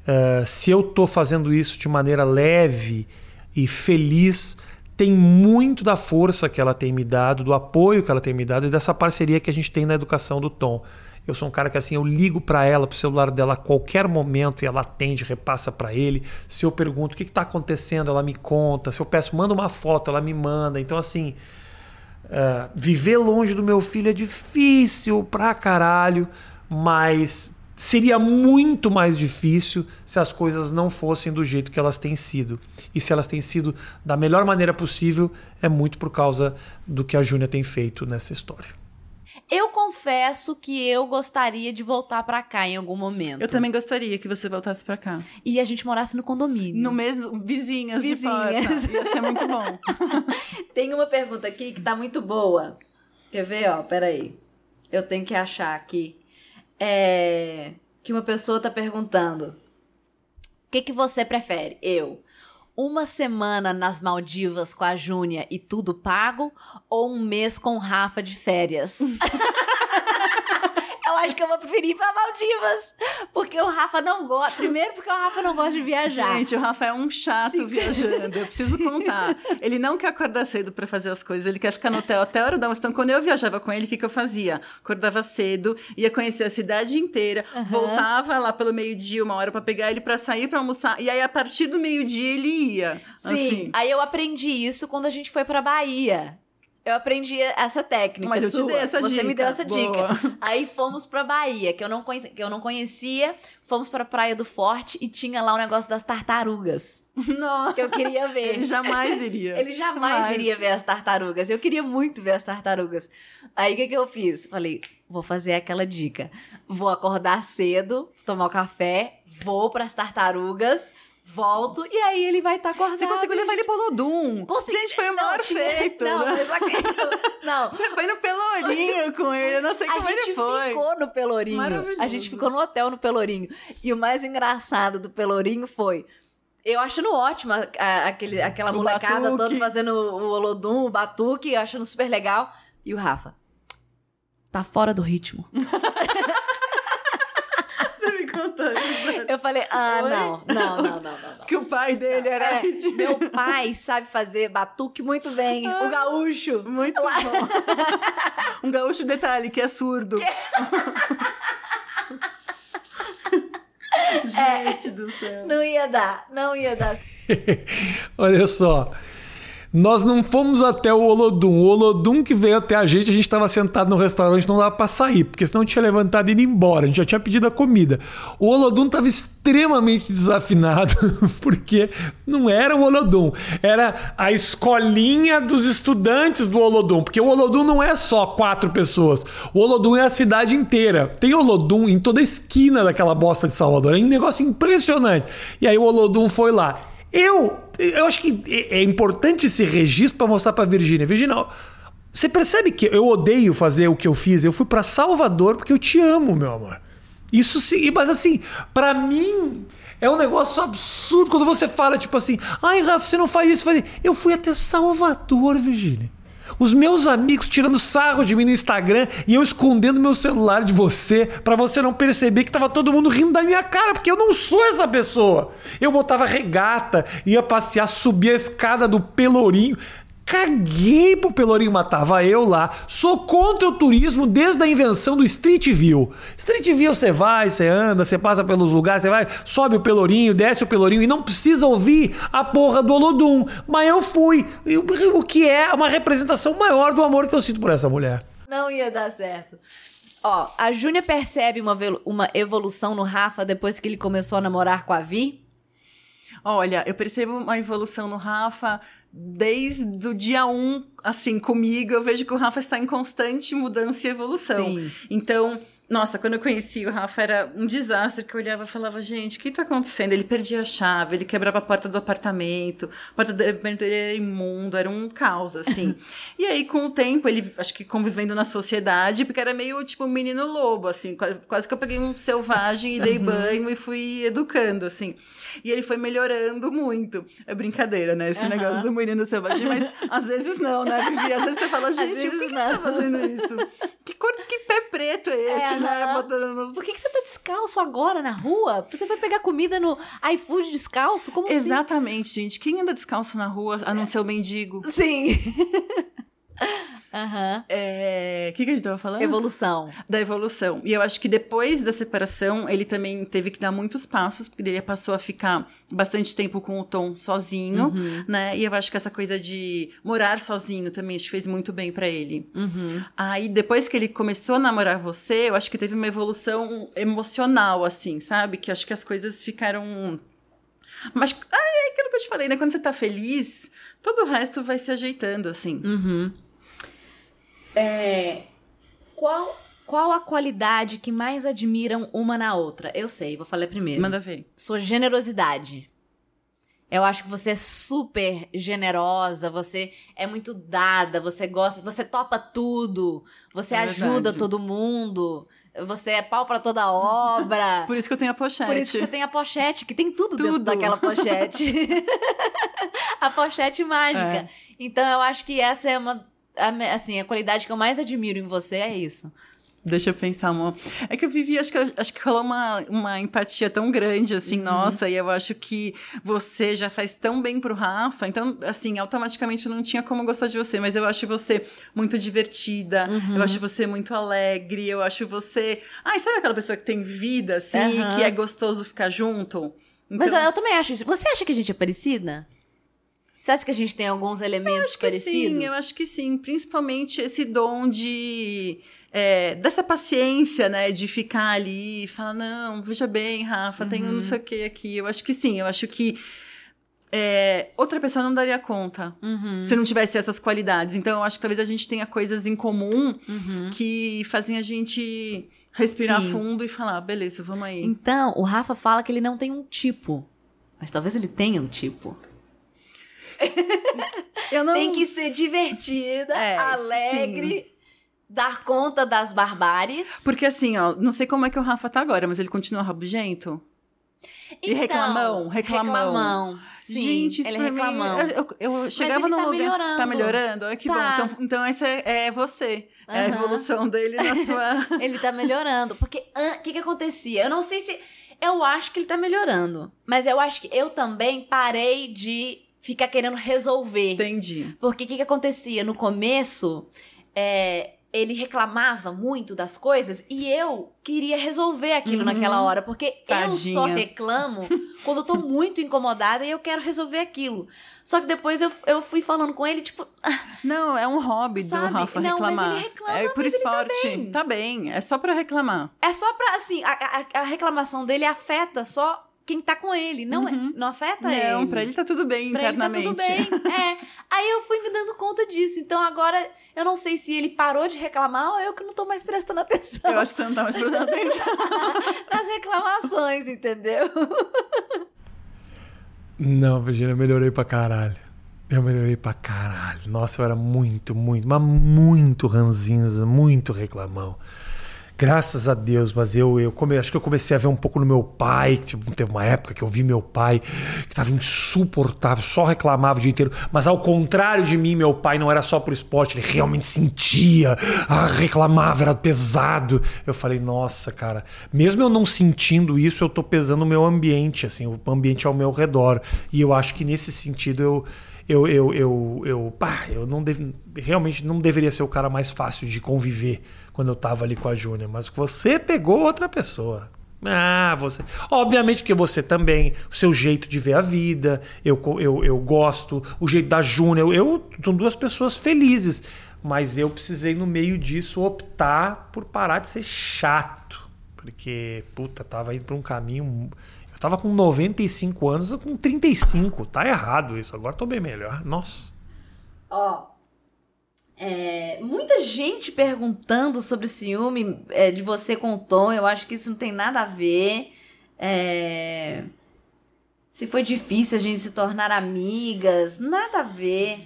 Eh, se eu tô fazendo isso de maneira leve e feliz, tem muito da força que ela tem me dado, do apoio que ela tem me dado e dessa parceria que a gente tem na educação do Tom. Eu sou um cara que assim, eu ligo para ela, pro celular dela a qualquer momento e ela atende, repassa para ele. Se eu pergunto o que está acontecendo, ela me conta. Se eu peço, manda uma foto, ela me manda. Então assim, é, viver longe do meu filho é difícil pra caralho, mas seria muito mais difícil se as coisas não fossem do jeito que elas têm sido. E se elas têm sido da melhor maneira possível, é muito por causa do que a Júnia tem feito nessa história. Eu confesso que eu gostaria de voltar para cá em algum momento. Eu também gostaria que você voltasse pra cá. E a gente morasse no condomínio. No mesmo, vizinhas, Vizinhas. de porta. Ia ser muito bom. Tem uma pergunta aqui que tá muito boa. Quer ver, ó? Peraí. Eu tenho que achar aqui. É... Que uma pessoa tá perguntando. O que, que você prefere? Eu. Uma semana nas Maldivas com a Júnia e tudo pago? Ou um mês com Rafa de férias? acho que eu vou preferir ir pra Maldivas. Porque o Rafa não gosta. Primeiro, porque o Rafa não gosta de viajar. Gente, o Rafa é um chato Sim. viajando. Eu preciso contar. Ele não quer acordar cedo pra fazer as coisas. Ele quer ficar no hotel até a hora da. Então, quando eu viajava com ele, o que, que eu fazia? Acordava cedo, ia conhecer a cidade inteira, voltava lá pelo meio-dia, uma hora pra pegar ele pra sair pra almoçar. E aí, a partir do meio-dia, ele ia. Sim, Assim. aí eu aprendi isso quando a gente foi pra Bahia. Eu aprendi essa técnica. Mas eu te sua. dei essa Você me dica. deu essa Boa. dica. Aí fomos pra Bahia, que eu, não conhe- que eu não conhecia. Fomos pra Praia do Forte e tinha lá o negócio das tartarugas. Nossa. Que eu queria ver. Ele jamais iria. Ele jamais Jamais. iria ver as tartarugas. Eu queria muito ver as tartarugas. Aí o que, que eu fiz? Falei, vou fazer aquela dica. Vou acordar cedo, tomar o café, vou pras tartarugas, volto e aí ele vai estar acordado. Você conseguiu levar ele pro Lodum. Consegui- Gente, foi o maior feito. Não, né? não. Você foi no Pelourinho com ele. Eu não sei A como gente ele foi. ficou no Pelourinho. A gente ficou no hotel no Pelourinho. E o mais engraçado do Pelourinho foi. Eu achando ótimo a- a- aquele, aquela O molecada batuque. toda fazendo o Olodum, o batuque, achando super legal. E o Rafa. Tá fora do ritmo. Eu falei, ah, não, não, não, não, não. não. Que o pai dele era É, ridículo. meu pai sabe fazer batuque muito bem. O gaúcho. Muito Lá- bom. Um gaúcho detalhe que é surdo. Gente do céu. Não ia dar, não ia dar. Olha só. Nós não fomos até o Olodum. O Olodum que veio até a gente, a gente estava sentado no restaurante, não dava para sair, porque senão tinha levantado e ido embora. A gente já tinha pedido a comida. O Olodum estava extremamente desafinado, porque não era o Olodum, era a escolinha dos estudantes do Olodum, porque o Olodum não é só quatro pessoas. O Olodum é a cidade inteira. Tem Olodum em toda a esquina daquela bosta de Salvador. É um negócio impressionante. E aí o Olodum foi lá. Eu, eu acho que é importante esse registro para mostrar para Virgínia. Virgínia, você percebe que eu odeio fazer o que eu fiz? Eu fui para Salvador porque eu te amo, meu amor. Isso sim, mas assim, para mim é um negócio absurdo quando você fala tipo assim: "Ai, Rafa, você não faz isso, faz isso". Eu fui até Salvador, Virgínia. Os meus amigos tirando sarro de mim no Instagram e eu escondendo meu celular de você para você não perceber que tava todo mundo rindo da minha cara, porque eu não sou essa pessoa. Eu botava regata, ia passear, subia a escada do Pelourinho. Caguei pro Pelourinho matar. Tava eu lá. Sou contra o turismo desde a invenção do Street View. Street View você vai, você anda, você passa pelos lugares, você vai, sobe o Pelourinho, desce o Pelourinho e não precisa ouvir a porra do Olodum. Mas eu fui. O que é uma representação maior do amor que eu sinto por essa mulher. Não ia dar certo. Ó, a Júnia percebe uma, uma evolução no Rafa depois que ele começou a namorar com a Vi? Olha, eu percebo uma evolução no Rafa desde o dia um, assim, comigo. Eu vejo que o Rafa está em constante mudança e evolução. Sim. Então, nossa, quando eu conheci o Rafa era um desastre que eu olhava e falava, gente, o que tá acontecendo? Ele perdia a chave, ele quebrava a porta do apartamento, a porta do apartamento dele era imundo, era um caos, assim. e aí, com o tempo, ele, acho que convivendo na sociedade, porque era meio tipo um menino lobo, assim, quase que eu peguei um selvagem e dei uhum. banho e fui educando, assim. E ele foi melhorando muito. É brincadeira, né? Esse uhum. negócio do menino selvagem, mas às vezes não, né, Vivi? Às vezes você fala, gente, por que, que tá fazendo isso? Que cor, que pé preto é esse, é, nos... Por que, que você tá descalço agora na rua? Você foi pegar comida no iFood descalço? Como assim? Exatamente, assim? gente. Quem anda descalço na rua, a não ser o mendigo? Sim. Aham. Uhum. É... O que, que a gente tava falando? Evolução. Da evolução. E eu acho que depois da separação, ele também teve que dar muitos passos, porque ele passou a ficar bastante tempo com o Tom sozinho, uhum. né? E eu acho que essa coisa de morar sozinho também acho que fez muito bem para ele. Uhum. Aí depois que ele começou a namorar você, eu acho que teve uma evolução emocional, assim, sabe? Que acho que as coisas ficaram. Mas ah, é aquilo que eu te falei, né? Quando você tá feliz, todo o resto vai se ajeitando, assim. Uhum. É, qual, qual a qualidade que mais admiram uma na outra? Eu sei, vou falar primeiro. Manda ver. Sua generosidade. Eu acho que você é super generosa, você é muito dada, você gosta, você topa tudo, você é ajuda todo mundo, você é pau para toda obra. Por isso que eu tenho a pochete. Por isso que você tem a pochete, que tem tudo, tudo. dentro daquela pochete. a pochete mágica. É. Então eu acho que essa é uma assim, a qualidade que eu mais admiro em você é isso. Deixa eu pensar, amor. É que eu vivi, acho que, acho que rolou uma, uma empatia tão grande, assim, uhum. nossa, e eu acho que você já faz tão bem pro Rafa, então, assim, automaticamente não tinha como gostar de você, mas eu acho você muito divertida, uhum. eu acho você muito alegre, eu acho você. Ai, sabe aquela pessoa que tem vida, assim, uhum. que é gostoso ficar junto? Então... Mas eu, eu também acho isso. Você acha que a gente é parecida? Você acha que a gente tem alguns elementos eu parecidos? Sim, eu acho que sim. Principalmente esse dom de. É, dessa paciência, né? De ficar ali e falar, não, veja bem, Rafa, uhum. tem não sei o que aqui. Eu acho que sim, eu acho que. É, outra pessoa não daria conta uhum. se não tivesse essas qualidades. Então, eu acho que talvez a gente tenha coisas em comum uhum. que fazem a gente respirar Sim. fundo e falar, beleza, vamos aí. Então, o Rafa fala que ele não tem um tipo, mas talvez ele tenha um tipo. Não... Tem que ser divertida, é, alegre. Sim. Dar conta das barbáries. Porque assim, ó, não sei como é que o Rafa tá agora, mas ele continua rabugento? Então, e reclamão, reclamão. reclamão. Sim, Gente, isso ele é reclamão. Mim, eu, eu, eu chegava no tá lugar. Melhorando. Tá melhorando? Ai, que tá. bom. Então, então essa é, é você. Uhum. É a evolução dele na sua. ele tá melhorando. Porque o que, que acontecia? Eu não sei se. Eu acho que ele tá melhorando. Mas eu acho que eu também parei de ficar querendo resolver. Entendi. Porque o que, que acontecia? No começo, é, ele reclamava muito das coisas e eu queria resolver aquilo Uhum. naquela hora, porque eu só Tadinha. reclamo quando eu tô muito incomodada e eu quero resolver aquilo. Só que depois eu, eu fui falando com ele, tipo, Não, é um hobby Sabe? do Rafa Não, mas reclamar. ele reclama, é por mas tá esporte. bem. Tá bem, é só pra reclamar. é só pra, assim, a, a- a reclamação dele afeta só quem tá com ele, não, é- Uhum. não afeta ele. Não, pra ele tá tudo bem Pra ele tá internamente. tudo bem. É. Aí eu fui me dando conta disso. Então agora eu não sei se ele parou de reclamar ou eu que não tô mais prestando atenção Eu acho que você não tá mais prestando atenção. nas reclamações, entendeu? Não, Virginia, eu melhorei pra caralho. Eu melhorei pra caralho. Nossa, eu era muito, muito, mas muito ranzinza, muito reclamão. Graças a Deus, mas eu, eu come, acho que eu comecei a ver um pouco no meu pai. Que tipo, teve uma época que eu vi meu pai que tava insuportável, só reclamava o dia inteiro. Mas ao contrário de mim, meu pai não era só pro esporte, ele realmente sentia, ah, reclamava, era pesado. Eu falei, nossa, cara, mesmo eu não sentindo isso, eu tô pesando o meu ambiente, assim, o ambiente ao meu redor. E eu acho que nesse sentido eu. Eu, eu, eu, eu, pá, eu não deve, realmente não deveria ser o cara mais fácil de conviver quando eu tava ali com a Júnia, mas você pegou outra pessoa. Ah, você. Obviamente que você também, o seu jeito de ver a vida, eu, eu, eu gosto, o jeito da Júnia, eu, eu são duas pessoas felizes, mas eu precisei no meio disso optar por parar de ser chato, porque puta, tava indo para um caminho eu tava com 95 anos, com 35, tá errado isso. Agora tô bem melhor. Nossa. Ó. é, muita gente perguntando sobre ciúme é, de você com o Tom. Eu acho que isso não tem nada a ver. É, se foi difícil a gente se tornar amigas, nada a ver.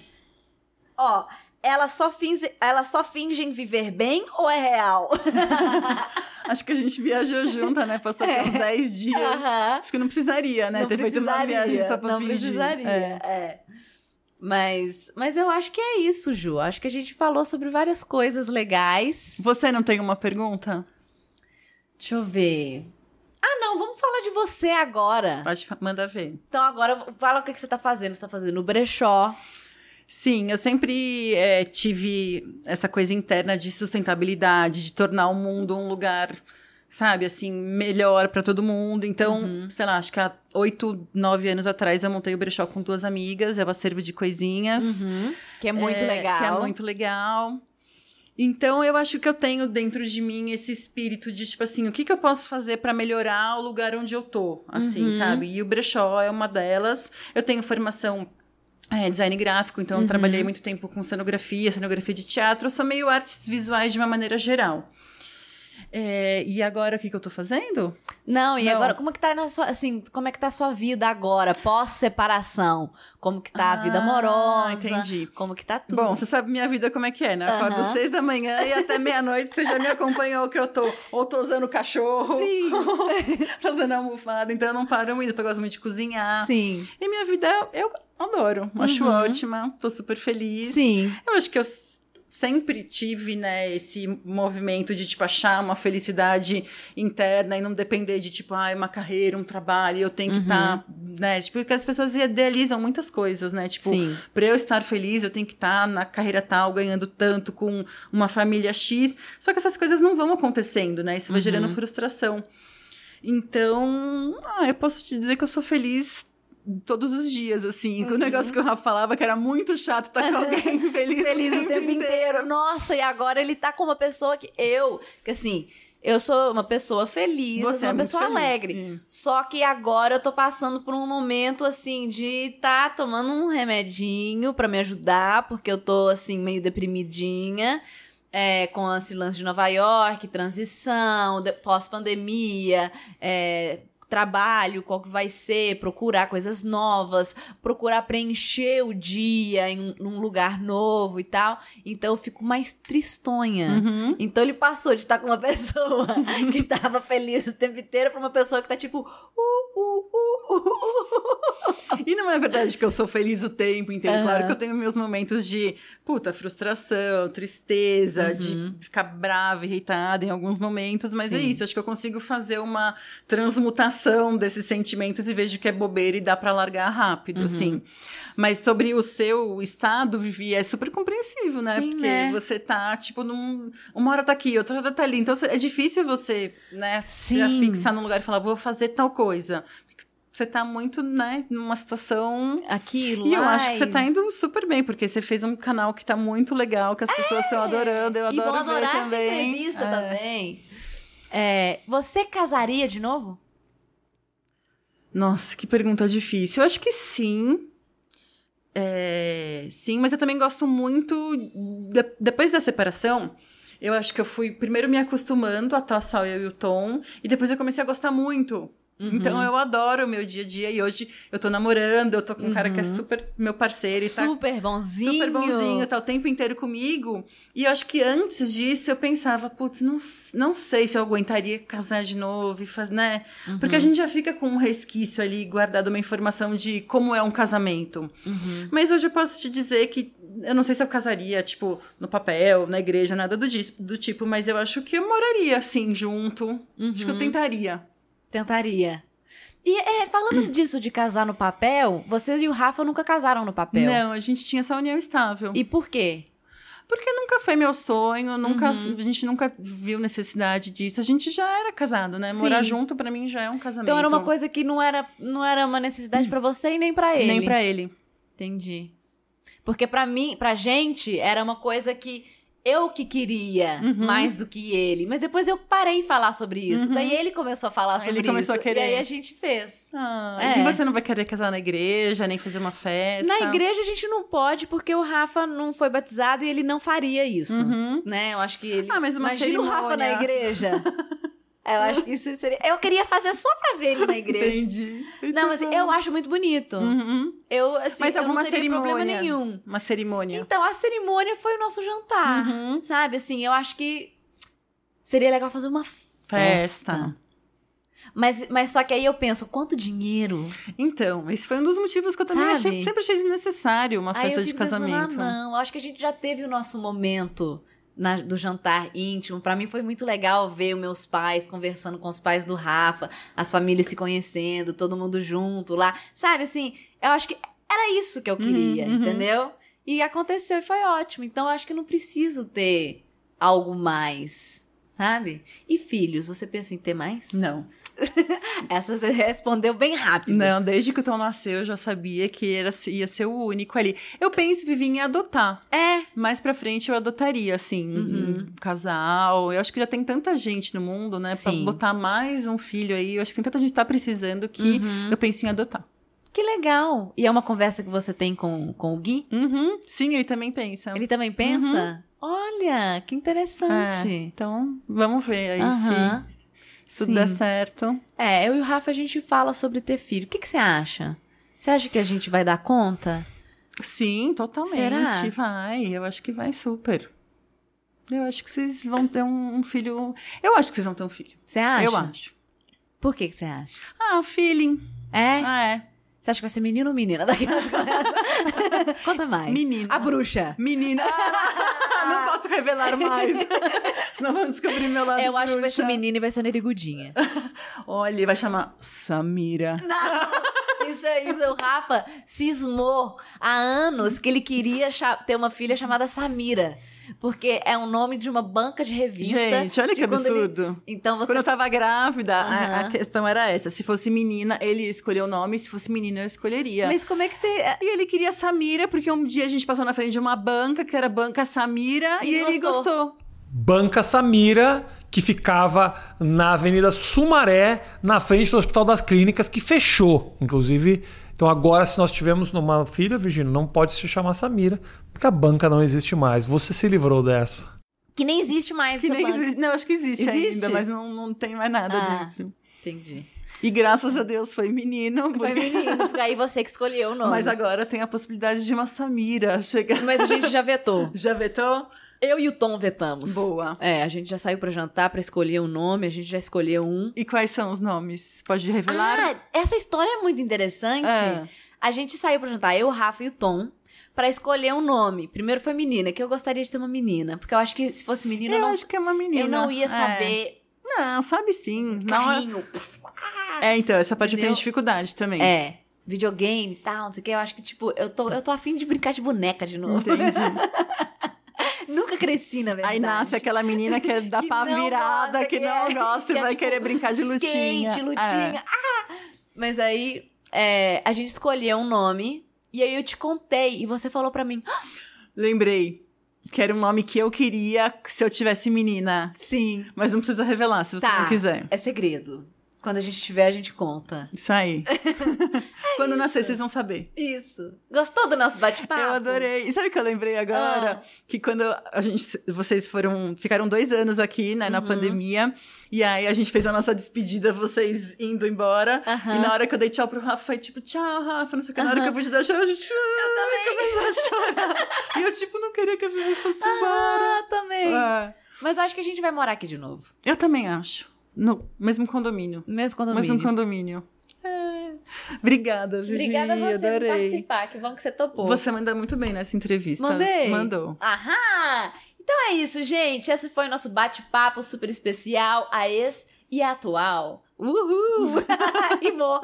Ó, elas só, finge, elas só fingem viver bem ou é real? Acho que a gente viajou junta, né? Passou por uns 10 dias. Aham. Acho que não precisaria, né? Não Ter feito uma precisaria, viagem só pra não fingir. precisaria, É. é. Mas, mas eu acho que é isso, Ju. Acho que a gente falou sobre várias coisas legais. Você não tem uma pergunta? Deixa eu ver. Ah, não, vamos falar de você agora. Pode mandar ver. Então agora fala o que, que você tá fazendo. Você tá fazendo no brechó. Sim, eu sempre é, tive essa coisa interna de sustentabilidade, de tornar o mundo um lugar, sabe, assim, melhor para todo mundo. Então, Uhum. sei lá, acho que há oito, nove anos atrás eu montei o brechó com duas amigas, uma serva de coisinhas. Que é muito É, legal. Que é muito legal. Então, eu acho que eu tenho dentro de mim esse espírito de, tipo assim, o que, que eu posso fazer para melhorar o lugar onde eu tô, assim, Uhum. sabe? E o brechó é uma delas. Eu tenho formação é, design gráfico, então Uhum. eu trabalhei muito tempo com cenografia, cenografia de teatro. Eu sou meio artes visuais de uma maneira geral. É, e agora, o que, que eu tô fazendo? Não, e Não. agora, como é que tá na sua, assim, como é que tá a sua vida agora, pós-separação? Como que tá a vida Ah, amorosa? entendi. Como que tá tudo? Bom, você sabe minha vida como é que é, né? Eu acordo seis da manhã e até meia-noite você já me acompanhou que eu tô ou tô usando cachorro, Sim. fazendo almofada, então eu não paro muito, eu gosto muito de cozinhar. Sim. E minha vida eu adoro, acho Uhum. ótima, tô super feliz. Sim. Eu acho que eu sempre tive, né, esse movimento de, tipo, achar uma felicidade interna e não depender de, tipo, ah, uma carreira, um trabalho, eu tenho que Uhum. estar, né, tipo, porque as pessoas idealizam muitas coisas, né, tipo, Sim. Pra eu estar feliz, eu tenho que estar na carreira tal, ganhando tanto, com uma família X. Só que essas coisas não vão acontecendo, né? Isso vai Uhum. gerando frustração. Então, ah, eu posso te dizer que eu sou feliz todos os dias, assim. Uhum. O negócio que o Rafa falava que era muito chato estar com alguém feliz, Feliz o tempo inteiro. Nossa, e agora ele tá com uma pessoa que eu, que assim, eu sou uma pessoa feliz, eu Você sou é uma muito pessoa feliz, alegre. sim. Só que agora eu tô passando por um momento assim de tá tomando um remedinho pra me ajudar, porque eu tô assim meio deprimidinha. É, com esse lance de Nova York, transição, de- pós-pandemia, é, trabalho, qual que vai ser, procurar coisas novas, procurar preencher o dia em um lugar novo e tal. Então eu fico mais tristonha. Uhum. Então ele passou de estar com uma pessoa que tava feliz o tempo inteiro pra uma pessoa que tá tipo. Uh, uh, uh, uh, uh. E não é verdade que eu sou feliz o tempo inteiro. Aham. Claro que eu tenho meus momentos de, puta, frustração, tristeza, Uhum. de ficar brava, irritada em alguns momentos, mas é Sim. isso. Acho que eu consigo fazer uma transmutação desses sentimentos e vejo que é bobeira e dá pra largar rápido, Uhum. assim. Mas sobre o seu estado, Vivi, é super compreensível, né? Sim, Porque né? você tá, tipo, num... uma hora tá aqui, outra hora tá ali. Então é difícil você, né, se Sim. fixar num lugar e falar, vou fazer tal coisa. Você tá muito, né, numa situação Aquilo. e eu acho que você tá indo super bem, porque você fez um canal que tá muito legal, que as pessoas estão adorando. Eu É, E adoro vão ver adorar essa também. entrevista É. também. É, você casaria de novo? Nossa, que pergunta difícil. Eu acho que sim. É, sim, mas eu também gosto muito. de- depois da separação, eu acho que eu fui primeiro me acostumando a estar só eu e o Tom, e depois eu comecei a gostar muito. Uhum. Então eu adoro o meu dia a dia, e hoje eu tô namorando, eu tô com um cara que é Uhum. super meu parceiro e tá Super bonzinho. super bonzinho, tá o tempo inteiro comigo. E eu acho que antes disso eu pensava, putz, não, não sei se eu aguentaria casar de novo e fazer, né? Uhum. Porque a gente já fica com um resquício ali guardado uma informação de como é um casamento. Uhum. Mas hoje eu posso te dizer que eu não sei se eu casaria, tipo, no papel, na igreja, nada do, do tipo, mas eu acho que eu moraria assim junto. Acho que eu Uhum. tentaria. Tentaria. E é, falando disso de casar no papel, vocês e o Rafa nunca casaram no papel. Não, a gente tinha essa união estável. E por quê? Porque nunca foi meu sonho, nunca, Uhum. a gente nunca viu necessidade disso. A gente já era casado, né? Sim. Morar junto pra mim já é um casamento. Então era uma coisa que não era, não era uma necessidade pra você e nem pra ele. nem pra ele. Entendi. Porque pra mim, pra gente, era uma coisa que eu que queria Uhum. mais do que ele. Mas depois eu parei de falar sobre isso. Uhum. Daí ele começou a falar sobre ele começou isso. a querer. E aí a gente fez. Ah, É. E você não vai querer casar na igreja, nem fazer uma festa? Na igreja a gente não pode, porque o Rafa não foi batizado e ele não faria isso. Uhum. Né? Eu acho que ele. Ah, mas uma Imagina o Rafa na cerimônia. igreja. eu acho que isso seria. Eu queria fazer só pra ver ele na igreja. Entendi. Não, mas eu acho muito bonito. Uhum. Eu, assim, Mas eu alguma não teria problema cerimônia? nenhum. Uma cerimônia. Então, a cerimônia foi o nosso jantar. Uhum. Sabe, assim, eu acho que seria legal fazer uma festa. Festa. Mas, mas só que aí eu penso, quanto dinheiro? Então, esse foi um dos motivos que eu também achei, sempre achei desnecessário uma festa de fico pensando, casamento. ah, não, acho que a gente já teve o nosso momento na- do jantar íntimo. Pra mim foi muito legal ver os meus pais conversando com os pais do Rafa, as famílias se conhecendo, todo mundo junto lá. Sabe, assim, eu acho que era isso que eu queria, Uhum, uhum. entendeu? E aconteceu e foi ótimo. Então eu acho que não preciso ter algo mais, sabe? E filhos, você pensa em ter mais? Não. Essa você respondeu bem rápido. Não, desde que o Tom nasceu, eu já sabia que era, ia ser o único ali. Eu penso, Vivi, em adotar. É. Mais pra frente eu adotaria, assim, Uhum. um casal. Eu acho que já tem tanta gente no mundo, né? Pra Sim. botar mais um filho aí. Eu acho que tem tanta gente que tá precisando que Uhum. eu penso em adotar. Que legal. E é uma conversa que você tem com, com o Gui? Uhum. Sim, ele também pensa. Ele também pensa? Olha, que É, interessante. então, vamos ver aí se, tudo Sim. der certo. É, eu e o Rafa a gente fala sobre ter filho. O que, que você acha? Você acha que a gente vai dar conta? Sim, totalmente. Será? Vai, eu acho que vai super. Eu acho que vocês vão ter um, um filho. Eu acho que vocês vão ter um filho. Você acha? Eu acho. Por que, que você acha? Ah, feeling. É? Ah, é. Você acha que vai ser menino ou menina? Daquelas coisas. Conta mais. Menina. A bruxa. Menina. não posso revelar mais. Senão vamos descobrir meu lado. Eu acho que vai bruxa. ser menina e vai ser nerigudinha. Olha, vai chamar Samira. Isso é isso, o Rafa cismou há anos que ele queria ter uma filha chamada Samira. Porque é o nome de uma banca de revista. Gente, olha que quando ele- absurdo. Então você. Quando eu tava grávida, a, Aham. a questão era essa. Se fosse menina, ele escolheu o nome. Se fosse menina, eu escolheria. Mas como é que você. E ele queria Samira, porque um dia a gente passou na frente de uma banca, que era a Banca Samira, E e, ele gostou. gostou. Banca Samira, que ficava na Avenida Sumaré, na frente do Hospital das Clínicas, que fechou, inclusive. Então agora, se nós tivermos uma filha, Virginia, não pode se chamar Samira, porque a banca não existe mais. Você se livrou dessa. Que nem existe mais Que essa nem banca. existe. Não, acho que existe, Existe? ainda, mas não, não tem mais nada Ah. dentro. Entendi. E graças a Deus foi menino. Foi porque- menino. Aí você que escolheu o nome. Mas agora tem a possibilidade de uma Samira chegar. Mas a gente já vetou. Já vetou? Eu e o Tom vetamos. Boa. É, a gente já saiu pra jantar pra escolher um nome, a gente já escolheu um. E quais são os nomes? Pode revelar? Ah, essa história é muito interessante. Ah. A gente saiu pra jantar, eu, o Rafa e o Tom, pra escolher um nome. Primeiro foi menina, que eu gostaria de ter uma menina. Porque eu acho que se fosse menina, eu eu não, acho que é uma menina. eu não ia É. saber. Não, sabe sim. Hora- Carrinho. É, então, essa parte eu tenho dificuldade também. É. Videogame e tal, não sei o que. Eu acho que, tipo, eu tô, eu tô afim de brincar de boneca de novo. Entendi. Nunca cresci, na verdade. Aí nasce aquela menina que é da Que pá não virada, gosta, que, que não é- gosta e que é vai tipo querer brincar de lutinha. Skate, É. lutinha. Ah! Mas aí, é, a gente escolheu um nome. E aí eu te contei. E você falou pra mim. "Ah, Lembrei. Que era um nome que eu queria se eu tivesse menina. Sim. Mas não precisa revelar se você Tá. não quiser. É segredo. Quando a gente tiver, a gente conta. Isso aí. Quando nascer, vocês vão saber. Isso. Gostou do nosso bate-papo? Eu adorei. E sabe o que eu lembrei agora? Ah. Que quando a gente, vocês foram, ficaram dois anos aqui, né, na Uhum. pandemia. E aí a gente fez a nossa despedida, vocês indo embora. Aham. E na hora que eu dei tchau pro Rafa, foi tipo, tchau, Rafa, não sei o que. Na hora que eu pude dar tchau, a gente. Eu também. Começou a chorar. e eu, tipo, não queria que a Vivi fosse embora. Ah, também. É. Mas eu acho que a gente vai morar aqui de novo. Eu também acho. No mesmo condomínio. Mesmo condomínio. Mesmo condomínio. É. Obrigada, Vivi. Obrigada a você por adorei. participar. Que bom que você topou. Você manda muito bem nessa entrevista. Mandei? Mandou. Aham! Então é isso, gente. Esse foi o nosso bate-papo super especial, a ex e a atual. Uhul! Rimou.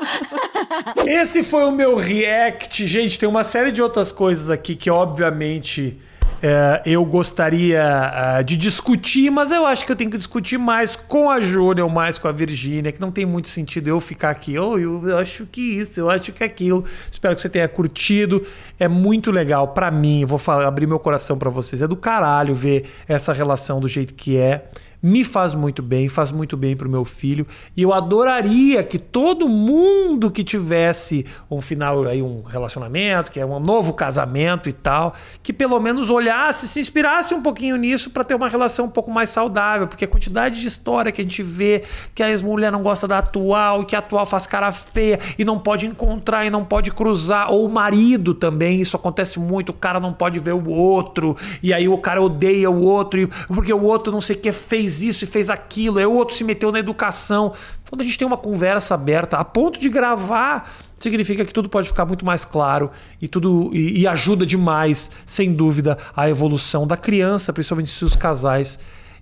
Esse foi o meu react. Gente, tem uma série de outras coisas aqui que, obviamente, é, eu gostaria ah, de discutir, mas eu acho que eu tenho que discutir mais com a Júlia ou mais com a Virgínia, que não tem muito sentido eu ficar aqui. Oh, eu acho que isso, eu acho que aquilo. Espero que você tenha curtido. É muito legal pra mim. Vou falar, abrir meu coração pra vocês. É do caralho ver essa relação do jeito que é me faz muito bem, faz muito bem pro meu filho. E eu adoraria que todo mundo que tivesse um final aí, um relacionamento, que é um novo casamento e tal, que pelo menos olhasse, se inspirasse um pouquinho nisso para ter uma relação um pouco mais saudável, porque a quantidade de história que a gente vê que a ex-mulher não gosta da atual, e que a atual faz cara feia e não pode encontrar e não pode cruzar, ou o marido também, isso acontece muito, o cara não pode ver o outro, e aí o cara odeia o outro, porque o outro não sei o que fez isso e fez aquilo, aí o outro se meteu na educação. Quando a gente tem uma conversa aberta, a ponto de gravar, significa que tudo pode ficar muito mais claro e tudo e, e ajuda demais, sem dúvida, a evolução da criança, principalmente se os casais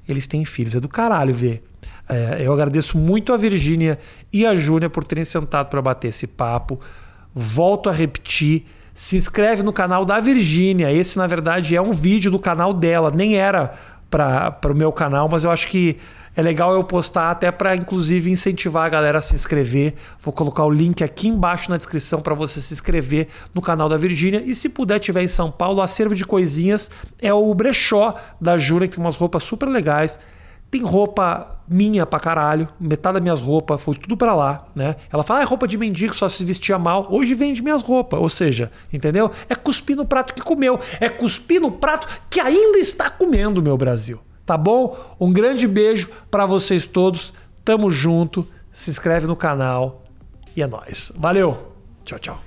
eles têm filhos. É do caralho ver. É, eu agradeço muito a Virgínia e a Júnia por terem sentado para bater esse papo. Volto a repetir. Se inscreve no canal da Virgínia. Esse, na verdade, é um vídeo do canal dela. Nem era para o meu canal, mas eu acho que é legal eu postar até para, inclusive, incentivar a galera a se inscrever. Vou colocar o link aqui embaixo na descrição para você se inscrever no canal da Virgínia. E se puder, tiver em São Paulo, acervo de coisinhas é o brechó da Júlia, que tem umas roupas super legais. Tem roupa minha pra caralho. Metade das minhas roupas foi tudo pra lá, né? Ela fala, ah, é roupa de mendigo, só se vestia mal. Hoje vende minhas roupas. Ou seja, entendeu? É cuspir no prato que comeu. É cuspir no prato que ainda está comendo, meu Brasil. Tá bom? Um grande beijo pra vocês todos. Tamo junto. Se inscreve no canal. E é nóis. Valeu. Tchau, tchau.